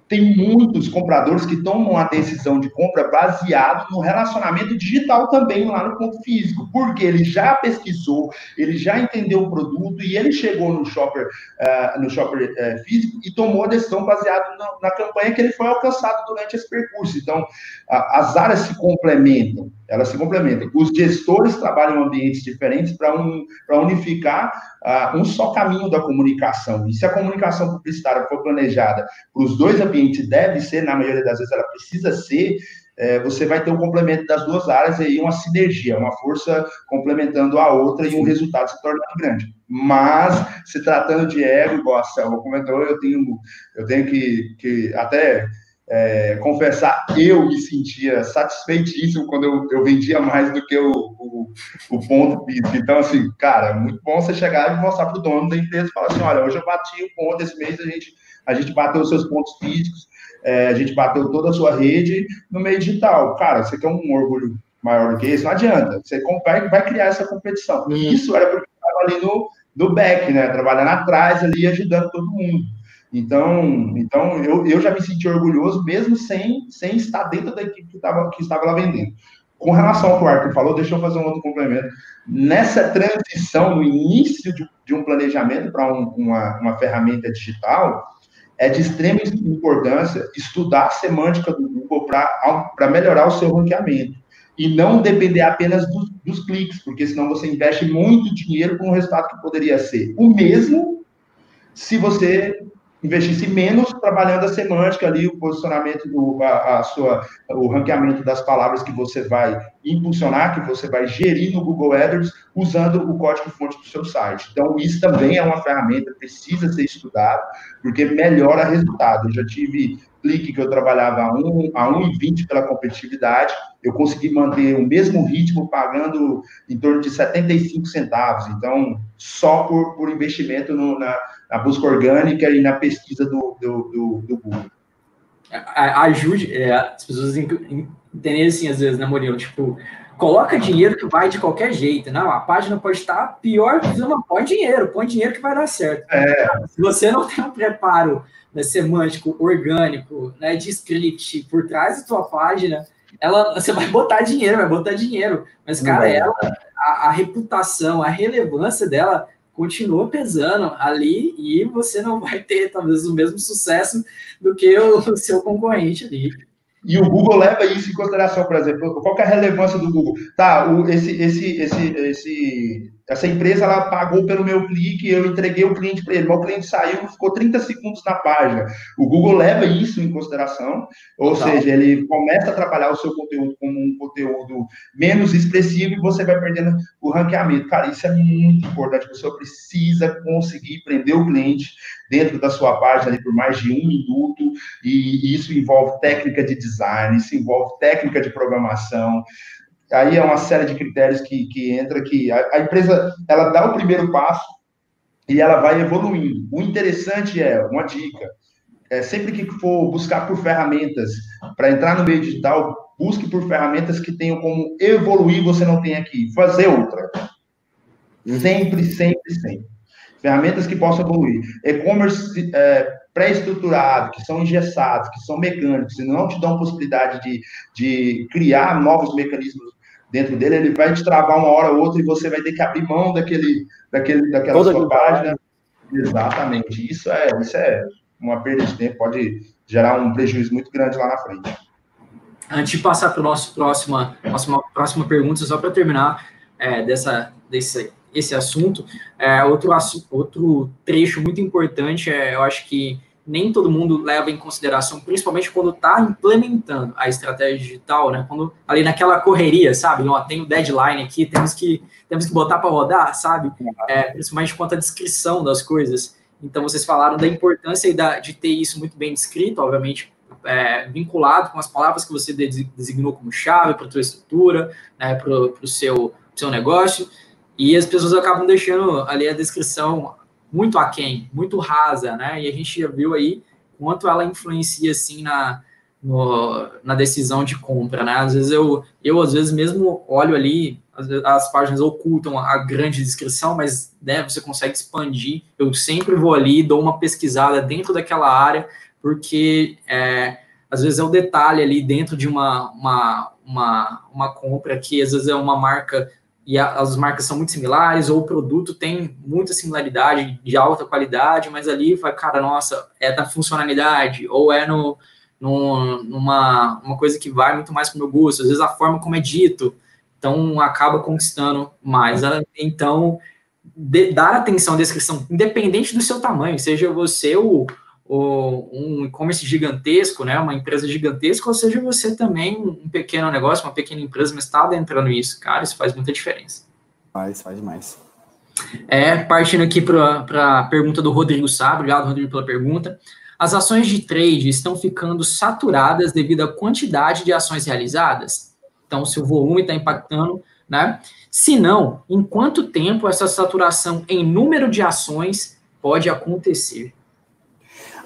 tem muitos compradores que tomam a decisão de compra baseado no relacionamento digital também lá no ponto físico, porque ele já pesquisou, ele já entendeu o produto e ele chegou no shopper, uh, no shopper uh, físico e tomou a decisão baseado na, na, campanha que ele foi alcançado durante esse percurso. Então, uh, as áreas se complementam, elas se complementam. Os gestores trabalham em ambientes diferentes para um, unificar um só caminho da comunicação. E se a comunicação publicitária for planejada para os dois ambientes ambiente deve ser, na maioria das vezes ela precisa ser, é, você vai ter um complemento das duas áreas e uma sinergia, uma força complementando a outra e um resultado se tornando grande. Mas, se tratando de ego, igual a Selva comentou, eu tenho, eu tenho que, que até é, confessar, eu me sentia satisfeitíssimo quando eu, eu vendia mais do que o, o, o, ponto físico. Então, assim, cara, é muito bom você chegar e mostrar para o dono da empresa e falar assim: olha, hoje eu bati o ponto, esse mês a gente a gente bateu os seus pontos físicos, é, a gente bateu toda a sua rede no meio digital. Cara, você quer um orgulho maior do que isso? Não adianta. Você vai, vai criar essa competição. Uhum. Isso era porque estava ali no, no back, né? Trabalhando atrás ali, ajudando todo mundo. Então, então eu, eu já me senti orgulhoso, mesmo sem, sem estar dentro da equipe que, tava, que estava lá vendendo. Com relação ao que o Arthur falou, deixa eu fazer um outro complemento. Nessa transição, no início de, de um planejamento para um, uma, uma ferramenta digital, é de extrema importância estudar a semântica do Google para melhorar o seu ranqueamento. E não depender apenas dos, dos cliques, porque senão você investe muito dinheiro com um resultado que poderia ser o mesmo se você investisse menos trabalhando a semântica ali, o posicionamento do a, a, sua o ranqueamento das palavras que você vai impulsionar, que você vai gerir no Google AdWords usando o código fonte do seu site. Então isso também é uma ferramenta precisa ser estudado, porque melhora resultado. Eu já tive clique que eu trabalhava a 1 a 1,20 pela competitividade, eu consegui manter o mesmo ritmo pagando em torno de 75 centavos. Então, só por, por investimento no, na na busca orgânica e na pesquisa do, do, do, do Google. Ajude é, as pessoas entenderem assim, às vezes, né, Murilo? Tipo, coloca dinheiro que vai de qualquer jeito. Não, a página pode estar pior que uma põe dinheiro, põe dinheiro que vai dar certo. É. Se você não tem um preparo né, semântico, orgânico, né, de script por trás da sua página, ela, você vai botar dinheiro, vai botar dinheiro. Mas, cara, ela, a, a reputação, a relevância dela continua pesando ali e você não vai ter talvez o mesmo sucesso do que o seu concorrente ali. E o Google leva isso em consideração, por exemplo, qual é a relevância do Google? Tá, o, esse, esse, esse, esse, essa empresa ela pagou pelo meu clique, eu entreguei o cliente para ele, mas o cliente saiu, ficou 30 segundos na página. O Google leva isso em consideração, ou seja, ele começa a trabalhar o seu conteúdo como um conteúdo menos expressivo e você vai perdendo o ranqueamento. Cara, isso é muito importante. Você precisa conseguir prender o cliente dentro da sua página ali por mais de um minuto, e isso envolve técnica de design, isso envolve técnica de programação aí é uma série de critérios que, que entra que a, a, empresa ela dá o primeiro passo e ela vai evoluindo. O interessante é uma dica. É, sempre que for buscar por ferramentas para entrar no meio digital, busque por ferramentas que tenham como evoluir, você não tem aqui, fazer outra. Uhum. Sempre, sempre, sempre. Ferramentas que possam evoluir. E-commerce é, pré-estruturado, que são engessados, que são mecânicos, e não te dão possibilidade de, de criar novos mecanismos dentro dele, ele vai te travar uma hora ou outra e você vai ter que abrir mão daquele, daquele, daquela Toda sua página. Exatamente. Isso é, isso é uma perda de tempo, pode gerar um prejuízo muito grande lá na frente. Antes de passar para a nossa próxima, próxima, próxima pergunta, só para terminar é, dessa, desse esse assunto, é, outro, outro trecho muito importante, é, eu acho que nem todo mundo leva em consideração, principalmente quando está implementando a estratégia digital, né? Quando ali naquela correria, sabe? Ó, tem o deadline aqui, temos que temos que botar para rodar, sabe? É, principalmente quanto à descrição das coisas. Então vocês falaram da importância da, de ter isso muito bem descrito, obviamente é, vinculado com as palavras que você designou como chave para a tua estrutura, né? Para o seu seu negócio. E as pessoas acabam deixando ali a descrição muito aquém, muito rasa, né? E a gente já viu aí quanto ela influencia, assim, na, no, na decisão de compra, né? Às vezes eu, eu às vezes mesmo olho ali, as, as páginas ocultam a grande descrição, mas né, você consegue expandir. Eu sempre vou ali, dou uma pesquisada dentro daquela área, porque é, às vezes é o detalhe ali dentro de uma, uma, uma, uma compra que às vezes é uma marca e as marcas são muito similares, ou o produto tem muita similaridade de alta qualidade, mas ali vai, cara, nossa, é da funcionalidade, ou é no, no, numa uma coisa que vai muito mais para o meu gosto, às vezes a forma como é dito, então acaba conquistando mais. Então, de, dar atenção à descrição, independente do seu tamanho, seja você o ou um e-commerce gigantesco, né, uma empresa gigantesca, ou seja você também um pequeno negócio, uma pequena empresa, mas está adentrando isso, cara, isso faz muita diferença. Faz, faz demais. É, partindo aqui para a pergunta do Rodrigo Sá, obrigado, Rodrigo, pela pergunta. As ações de trade estão ficando saturadas devido à quantidade de ações realizadas? Então, se o volume está impactando, né? Se não, em quanto tempo essa saturação em número de ações pode acontecer?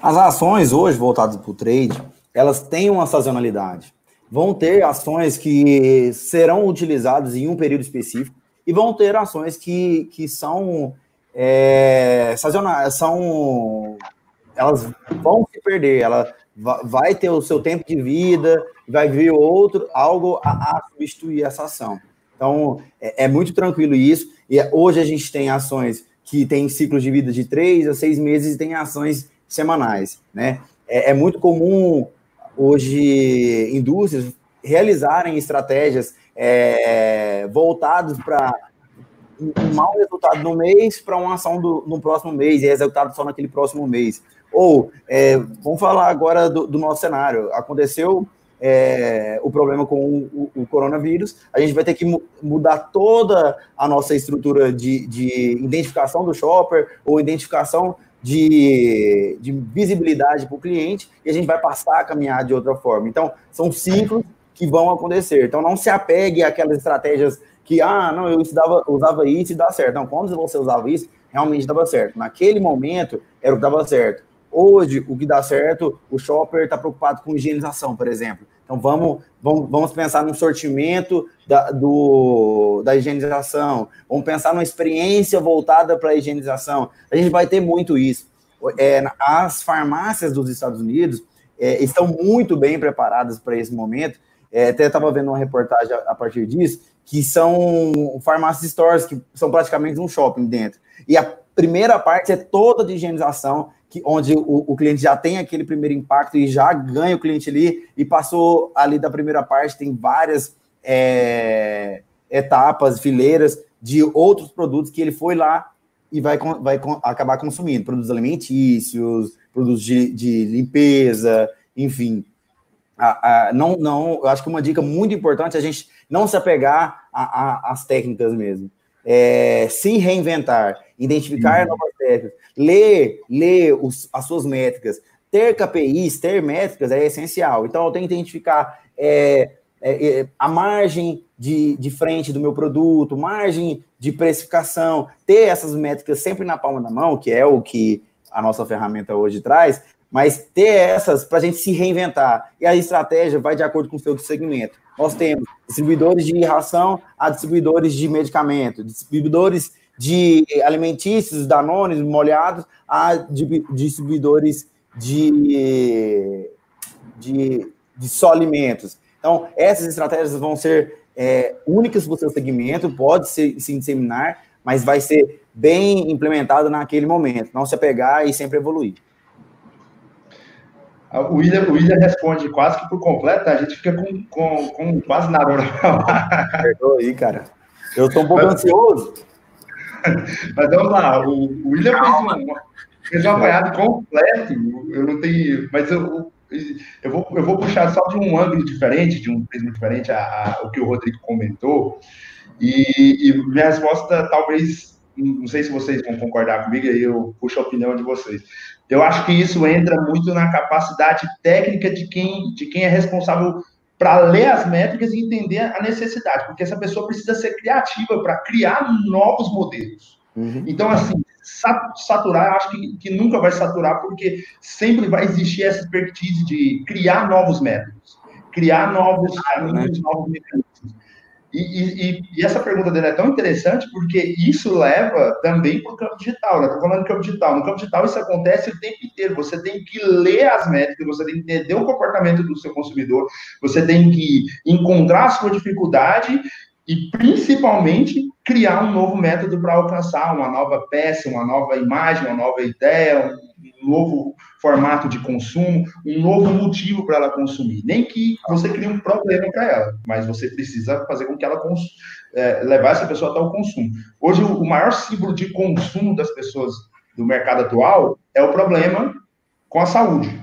As ações hoje voltadas para o trade, elas têm uma sazonalidade. Vão ter ações que serão utilizadas em um período específico e vão ter ações que, que são é, sazonais, são elas vão se perder, ela vai ter o seu tempo de vida, vai vir outro algo a, a substituir essa ação. Então é, é, muito tranquilo isso. E hoje a gente tem ações que têm ciclos de vida de três a seis meses e tem ações semanais, né? É, é muito comum hoje indústrias realizarem estratégias é, voltadas para um mau resultado no mês para uma ação do, no próximo mês e resultado só naquele próximo mês. Ou, é, vamos falar agora do, do nosso cenário. Aconteceu é, o problema com o, o, coronavírus, a gente vai ter que mu mudar toda a nossa estrutura de, de identificação do shopper ou identificação de, de visibilidade para o cliente e a gente vai passar a caminhar de outra forma. Então, são ciclos que vão acontecer. Então, não se apegue àquelas estratégias que, ah, não, eu usava, usava isso e dá certo. Não, quando você usava isso, realmente dava certo. Naquele momento, era o que dava certo. Hoje, o que dá certo, o shopper está preocupado com higienização, por exemplo. Então, vamos, vamos, vamos pensar no sortimento da, do, da higienização, vamos pensar numa experiência voltada para a higienização. A gente vai ter muito isso. É, as farmácias dos Estados Unidos é, estão muito bem preparadas para esse momento. É, até estava vendo uma reportagem a, a partir disso, que são farmácias stores, que são praticamente um shopping dentro. E a primeira parte é toda de higienização, que, onde o, o, cliente já tem aquele primeiro impacto e já ganha o cliente ali, e passou ali da primeira parte, tem várias é, etapas, fileiras, de outros produtos que ele foi lá e vai, vai acabar consumindo, produtos alimentícios, produtos de, de limpeza, enfim. A, a, não, não, eu acho que uma dica muito importante é a gente não se apegar às técnicas mesmo. É, se reinventar, identificar uhum. novas técnicas, ler, ler os, as suas métricas, ter KPIs, ter métricas é essencial. Então, eu tenho que identificar é, é, é, a margem de, de frente do meu produto, margem de precificação, ter essas métricas sempre na palma da mão, que é o que a nossa ferramenta hoje traz, mas ter essas para a gente se reinventar. E a estratégia vai de acordo com o seu segmento. Nós temos distribuidores de ração a distribuidores de medicamento, distribuidores de alimentícios, danones, molhados, a distribuidores de, de, de só alimentos. Então, essas estratégias vão ser é, únicas para o seu segmento, pode se, se disseminar, mas vai ser bem implementado naquele momento, não se apegar e sempre evoluir. O William, o William responde quase que por completo, a gente fica com, com, com quase nada para. Perdoa aí, cara. Eu estou um pouco mas, ansioso. [LAUGHS] Mas vamos lá, o, o William fez um, fez um apanhado completo. Eu não tenho. Mas eu, eu, vou, eu vou puxar só de um ângulo diferente, de um prisma diferente, a, a, o que o Rodrigo comentou. E, e minha resposta talvez não sei se vocês vão concordar comigo, aí eu puxo a opinião de vocês. Eu acho que isso entra muito na capacidade técnica de quem, de quem é responsável para ler as métricas e entender a necessidade, porque essa pessoa precisa ser criativa para criar novos modelos. Uhum. Então, assim, saturar, eu acho que, que nunca vai saturar, porque sempre vai existir essa expertise de criar novos métodos, criar novos caminhos, né? novos mecanismos. E, e, e, essa pergunta dele é tão interessante porque isso leva também para o campo digital. Né? Estou falando do campo digital. No campo digital isso acontece o tempo inteiro. Você tem que ler as métricas, você tem que entender o comportamento do seu consumidor, você tem que encontrar a sua dificuldade e, principalmente, criar um novo método para alcançar uma nova peça, uma nova imagem, uma nova ideia, um novo formato de consumo, um novo motivo para ela consumir. Nem que você crie um problema para ela, mas você precisa fazer com que ela é, levar essa pessoa até o consumo. Hoje, o maior símbolo de consumo das pessoas do mercado atual é o problema com a saúde.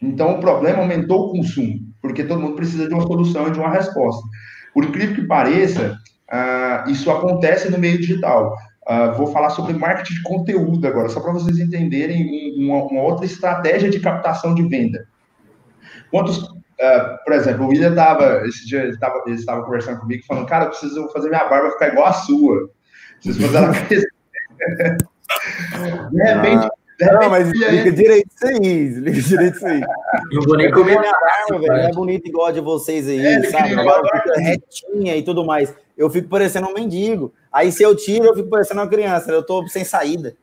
Então, o problema aumentou o consumo, porque todo mundo precisa de uma solução e de uma resposta. Por incrível que pareça, uh, isso acontece no meio digital. Uh, vou falar sobre marketing de conteúdo agora, só para vocês entenderem uma, uma, outra estratégia de captação de venda. Quantos, uh, por exemplo, o William estava, esse dia ele estava conversando comigo, falando, cara, eu preciso fazer minha barba ficar igual a sua. Preciso fazer ela crescer. [LAUGHS] de repente, ah. Não, mas liga direito isso aí, liga direito isso aí. Não vou nem comer minha arma, velho. Não é bonito igual a de vocês aí, é, sabe? Agora fica retinha e tudo mais. Eu fico parecendo um mendigo. Aí se eu tiro, eu fico parecendo uma criança. Eu tô sem saída.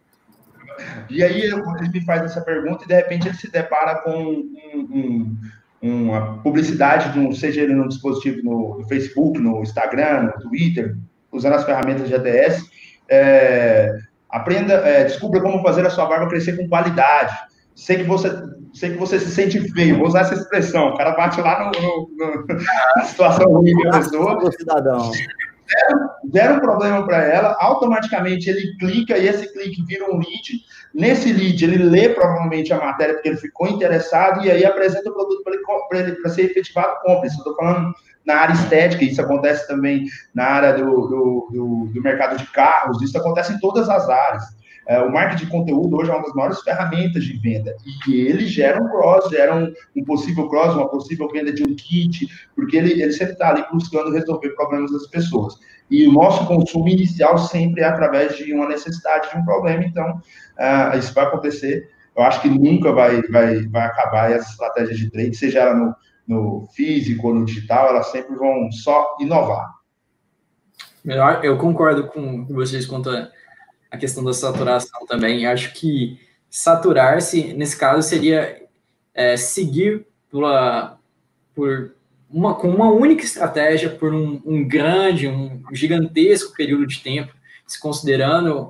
E aí ele me faz essa pergunta e de repente ele se depara com um, um, uma publicidade, um, seja ele no dispositivo no, no, Facebook, no Instagram, no Twitter, usando as ferramentas de ADS. É, aprenda, é, descubra como fazer a sua barba crescer com qualidade. Sei que você, sei que você se sente feio, vou usar essa expressão. O cara bate lá no, no, no [LAUGHS] na situação ruim da pessoa. Cidadão deram, um problema para ela, automaticamente ele clica e esse clique vira um lead. Nesse lead, ele lê provavelmente a matéria porque ele ficou interessado e aí apresenta o produto para ele, para ser efetivado compra. Isso eu estou falando na área estética, isso acontece também na área do, do, do, do mercado de carros, isso acontece em todas as áreas. É, o marketing de conteúdo hoje é uma das maiores ferramentas de venda e ele gera um cross, gera um, um possível cross, uma possível venda de um kit, porque ele, ele sempre está ali buscando resolver problemas das pessoas. E o nosso consumo inicial sempre é através de uma necessidade, de um problema, então uh, isso vai acontecer. Eu acho que nunca vai, vai, vai acabar essa estratégia de trade, seja ela no, no físico ou no digital, elas sempre vão só inovar. Eu concordo com vocês quanto a a questão da saturação também. Acho que saturar-se, nesse caso, seria é, seguir pela, por uma, com uma única estratégia por um, um, grande, um gigantesco período de tempo, se considerando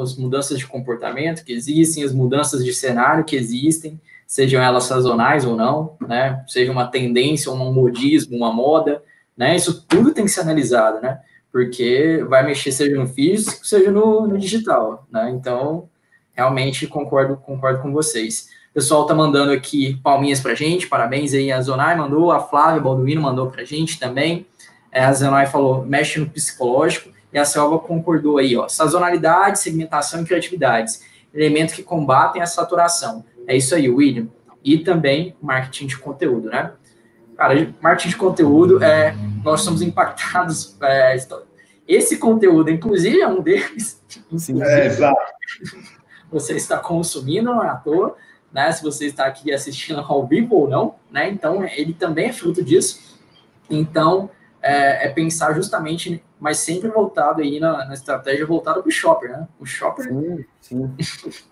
as mudanças de comportamento que existem, as mudanças de cenário que existem, sejam elas sazonais ou não, né? Seja uma tendência, um modismo, uma moda, né? Isso tudo tem que ser analisado, né? Porque vai mexer seja no físico, seja no, no digital, né? Então, realmente concordo, concordo com vocês. O pessoal tá mandando aqui palminhas pra gente, parabéns aí, a Zonai mandou, a Flávia Balduino mandou pra gente também. É, a Zonai falou, mexe no psicológico, e a Selva concordou aí, ó, sazonalidade, segmentação e criatividades, elementos que combatem a saturação. É isso aí, William. E também marketing de conteúdo, né? Cara, marketing de conteúdo, é, nós somos impactados. É, esse conteúdo, inclusive, é um deles. Sim, é, exato. Você está consumindo, não é à toa, né? Se você está aqui assistindo ao vivo ou não, né? Então, ele também é fruto disso. Então, é, é pensar justamente, mas sempre voltado aí na, na estratégia voltada para o shopper, né? O shopper. Sim, sim.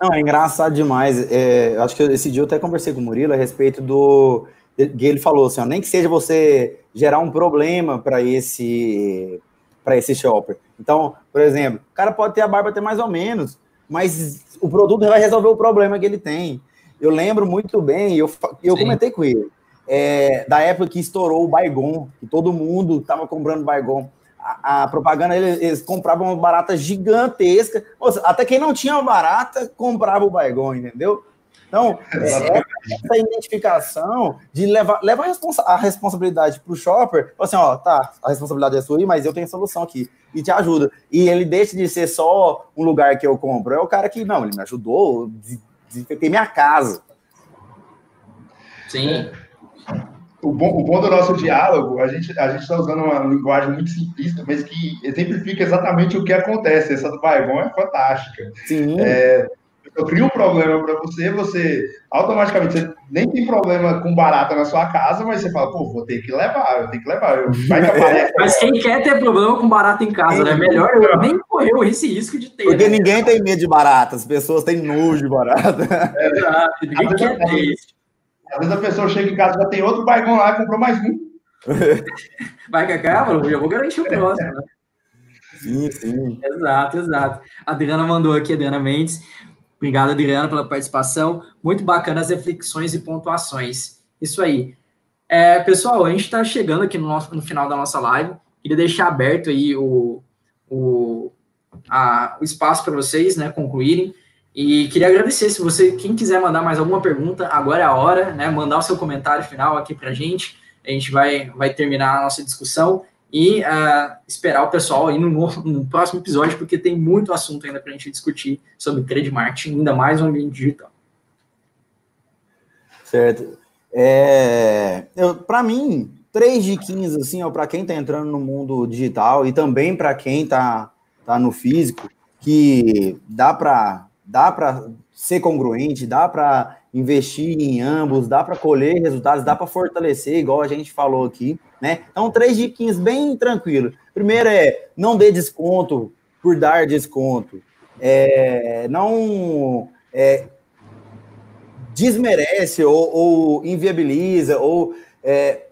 Não, é engraçado demais. É, acho que esse dia eu até conversei com o Murilo a respeito do ele falou assim, ó, nem que seja você gerar um problema para esse para esse shopper. Então, por exemplo, o cara pode ter a barba até mais ou menos, mas o produto vai resolver o problema que ele tem. Eu lembro muito bem, eu, eu comentei com ele, é, da época que estourou o Baigon, que todo mundo estava comprando Baigon. A, a propaganda, eles, eles, compravam uma barata gigantesca. Seja, até quem não tinha uma barata comprava o Baigon, entendeu? Então, é, essa identificação de levar, leva a, responsa a responsabilidade para o shopper, assim, ó, tá, a responsabilidade é sua aí, mas eu tenho a solução aqui, e te ajuda. E ele deixa de ser só um lugar que eu compro, é o cara que, não, ele me ajudou, desinfetei minha casa. Sim. O bom, o bom do nosso diálogo, a gente a está usando uma linguagem muito simplista, mas que exemplifica exatamente o que acontece. Essa do Baigon é fantástica. Sim. É, eu crio um problema para você, você automaticamente você nem tem problema com barata na sua casa, mas você fala, pô, vou ter que levar, eu tenho que levar. Eu, [LAUGHS] vai que é, mas quem quer ter problema com barata em casa, né? Melhor eu nem correr esse risco de ter. Porque né? ninguém tem medo de barata, as pessoas têm nojo de barata. É, [LAUGHS] Exato, ninguém quer ter isso. Às vezes a pessoa chega em casa já tem outro baigão lá e comprou mais um. [LAUGHS] Vai que acaba, eu vou garantir o próximo, né? Sim, sim. Exato, exato. A Adriana mandou aqui, Adriana Mendes. Obrigado, Adriana, pela participação. Muito bacana as reflexões e pontuações. Isso aí. É, pessoal, a gente está chegando aqui no, nosso, no final da nossa live. Queria deixar aberto aí o, o, a, o espaço para vocês né, concluírem. E queria agradecer, se você, quem quiser mandar mais alguma pergunta, agora é a hora, né? Mandar o seu comentário final aqui para a gente. A gente vai, vai terminar a nossa discussão e uh, esperar o pessoal aí no, no, próximo episódio, porque tem muito assunto ainda para a gente discutir sobre trade marketing, ainda mais no ambiente digital. Certo. É, para mim, três diquinhas assim, para quem está entrando no mundo digital e também para quem está tá no físico, que dá para dá para ser congruente, dá para investir em ambos, dá para colher resultados, dá para fortalecer, igual a gente falou aqui, né? Então, três dicas bem tranquilo. Primeiro é não dê desconto por dar desconto. É, não é, desmerece ou, ou, inviabiliza ou é,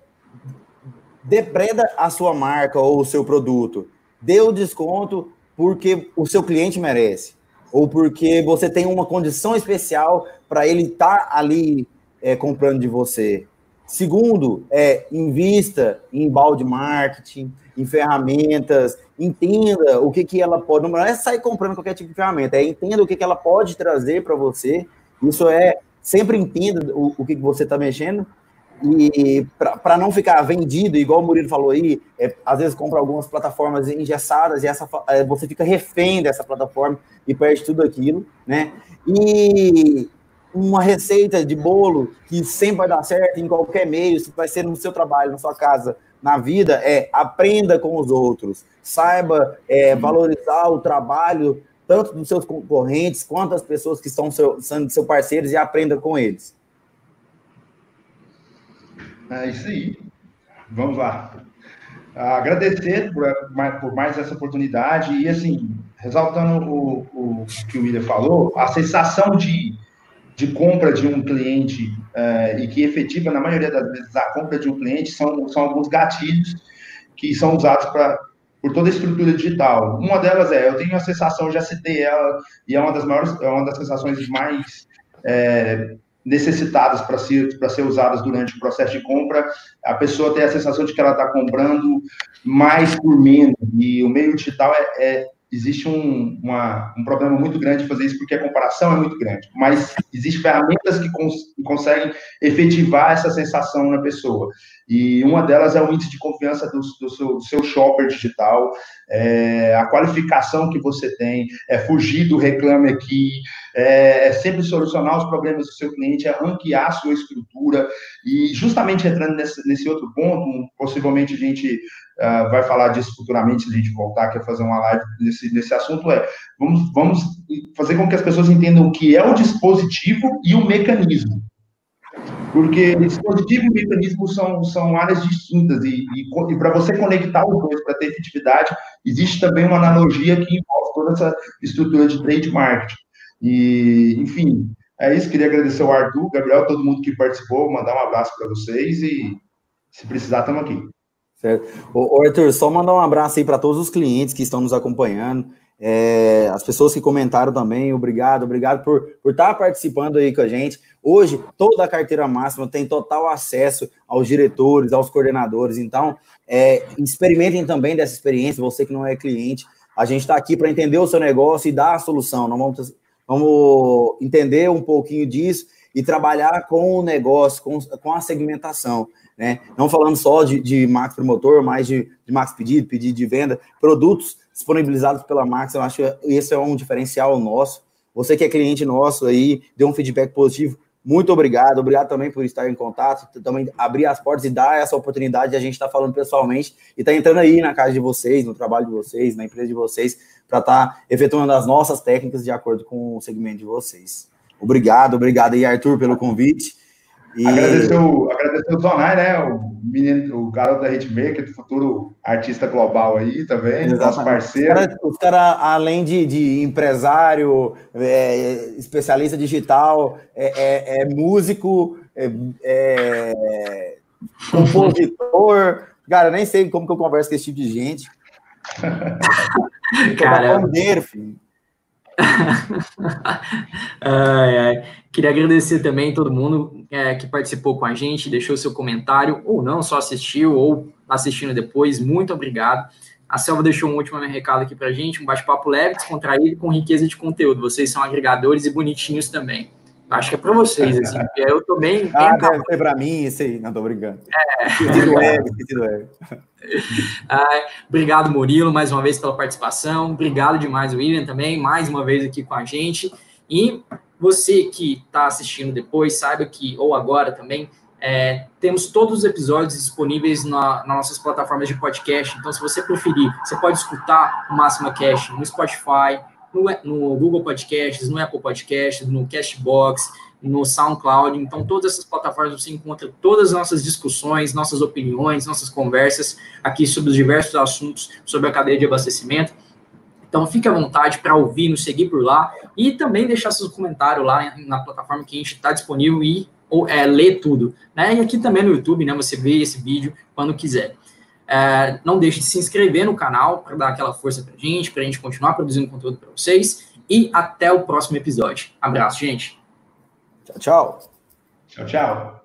depreda a sua marca ou o seu produto. Dê o desconto porque o seu cliente merece ou porque você tem uma condição especial para ele estar tá ali é, comprando de você. Segundo, é invista em balde marketing, em ferramentas, entenda o que, que ela pode. Não é sair comprando qualquer tipo de ferramenta, é entenda o que, que ela pode trazer para você. Isso é sempre entenda o, o que, que você está mexendo e para não ficar vendido, igual o Murilo falou aí, é, às vezes compra algumas plataformas engessadas e essa, é, você fica refém dessa plataforma e perde tudo aquilo, né? E uma receita de bolo que sempre vai dar certo em qualquer meio, se vai ser no seu trabalho, na sua casa, na vida, é aprenda com os outros, saiba é, valorizar o trabalho tanto dos seus concorrentes quanto das pessoas que estão seu, sendo seus parceiros e aprenda com eles. É isso aí. Vamos lá. Agradecer por, por mais essa oportunidade e, assim, ressaltando o, o que o William falou, a sensação de, de compra de um cliente é, e que efetiva, na maioria das vezes, a compra de um cliente são, são alguns gatilhos que são usados para por toda a estrutura digital. Uma delas é, eu tenho a sensação, já citei ela, e é uma das maiores, é uma das sensações mais é, necessitadas para ser, ser usadas durante o processo de compra, a pessoa tem a sensação de que ela está comprando mais por menos, e o meio digital é, é existe um, uma, um problema muito grande de fazer isso, porque a comparação é muito grande, mas existem ferramentas que, cons conseguem efetivar essa sensação na pessoa, e uma delas é o índice de confiança do, do, seu, do seu, shopper digital, é, a qualificação que você tem, é fugir do reclame aqui, é, é, sempre solucionar os problemas do seu cliente, é ranquear a sua estrutura, e justamente entrando nesse, nesse outro ponto, possivelmente a gente uh, vai falar disso futuramente, se a gente voltar aqui a fazer uma live nesse, nesse assunto, é vamos, vamos fazer com que as pessoas entendam o que é o dispositivo e o mecanismo. Porque dispositivo e mecanismo são, são áreas distintas, e, e, e para você conectar os dois para ter efetividade, existe também uma analogia que envolve toda essa estrutura de trade marketing. E, enfim, é isso. Queria agradecer ao Arthur, Gabriel, todo mundo que participou, mandar um abraço para vocês e se precisar, estamos aqui. Certo. Ô, Arthur, só mandar um abraço aí para todos os clientes que estão nos acompanhando, é, as pessoas que comentaram também, obrigado, obrigado por, por estar participando aí com a gente. Hoje, toda a carteira máxima tem total acesso aos diretores, aos coordenadores, então, é, experimentem também dessa experiência, você que não é cliente, a gente está aqui para entender o seu negócio e dar a solução, não vamos, vamos entender um pouquinho disso e trabalhar com o negócio, com, com a segmentação né? Não falando só de, de Max Promotor, mas de, de Max Pedido, pedido de venda, produtos disponibilizados pela Max, eu acho que esse é um diferencial nosso. Você que é cliente nosso aí, deu um feedback positivo, muito obrigado, obrigado também por estar em contato, também abrir as portas e dar essa oportunidade de a gente estar tá falando pessoalmente e estar tá entrando aí na casa de vocês, no trabalho de vocês, na empresa de vocês, para estar tá efetuando as nossas técnicas de acordo com o segmento de vocês. Obrigado, obrigado aí, Arthur, pelo convite. E... Agradecer, o, agradecer o Zonai, né? O, menino, o garoto da Hitmaker, futuro artista global aí também, Exatamente. nosso parceiro. Os caras, cara, além de, de empresário, é, especialista digital, é, é, é músico, é, é compositor. Cara, nem sei como que eu converso com esse tipo de gente. [LAUGHS] Cara, bandeiro, filho. [LAUGHS] ai, ai. Queria agradecer também todo mundo é, que participou com a gente, deixou seu comentário, ou não, só assistiu, ou assistindo depois. Muito obrigado. A Selva deixou um último recado aqui pra gente, um bate-papo leve, descontraído, com riqueza de conteúdo. Vocês são agregadores e bonitinhos também. Acho que é para vocês, assim, [LAUGHS] eu tô bem. bem ah, deve ser para mim, isso aí, não tô brincando. É. Ego, sentido ego. Ah, [LAUGHS] obrigado, Murilo, mais uma vez pela participação. Obrigado demais, William, também, mais uma vez aqui com a gente. E você que está assistindo depois, saiba que, ou agora também, é, temos todos os episódios disponíveis na, nas nossas plataformas de podcast. Então, se você preferir, você pode escutar o Máxima Cash no Spotify, no, no Google Podcasts, no Apple Podcasts, no Castbox, no SoundCloud. Então, todas essas plataformas você encontra todas as nossas discussões, nossas opiniões, nossas conversas aqui sobre os diversos assuntos sobre a cadeia de abastecimento. Então, fique à vontade para ouvir, nos seguir por lá e também deixar seus comentários lá na plataforma que a gente está disponível e ou, é, ler tudo. Né? E aqui também no YouTube, né, você vê esse vídeo quando quiser. É, não deixe de se inscrever no canal para dar aquela força para a gente, para a gente continuar produzindo conteúdo para vocês. E até o próximo episódio. Abraço, gente. Tchau, tchau. Tchau, tchau.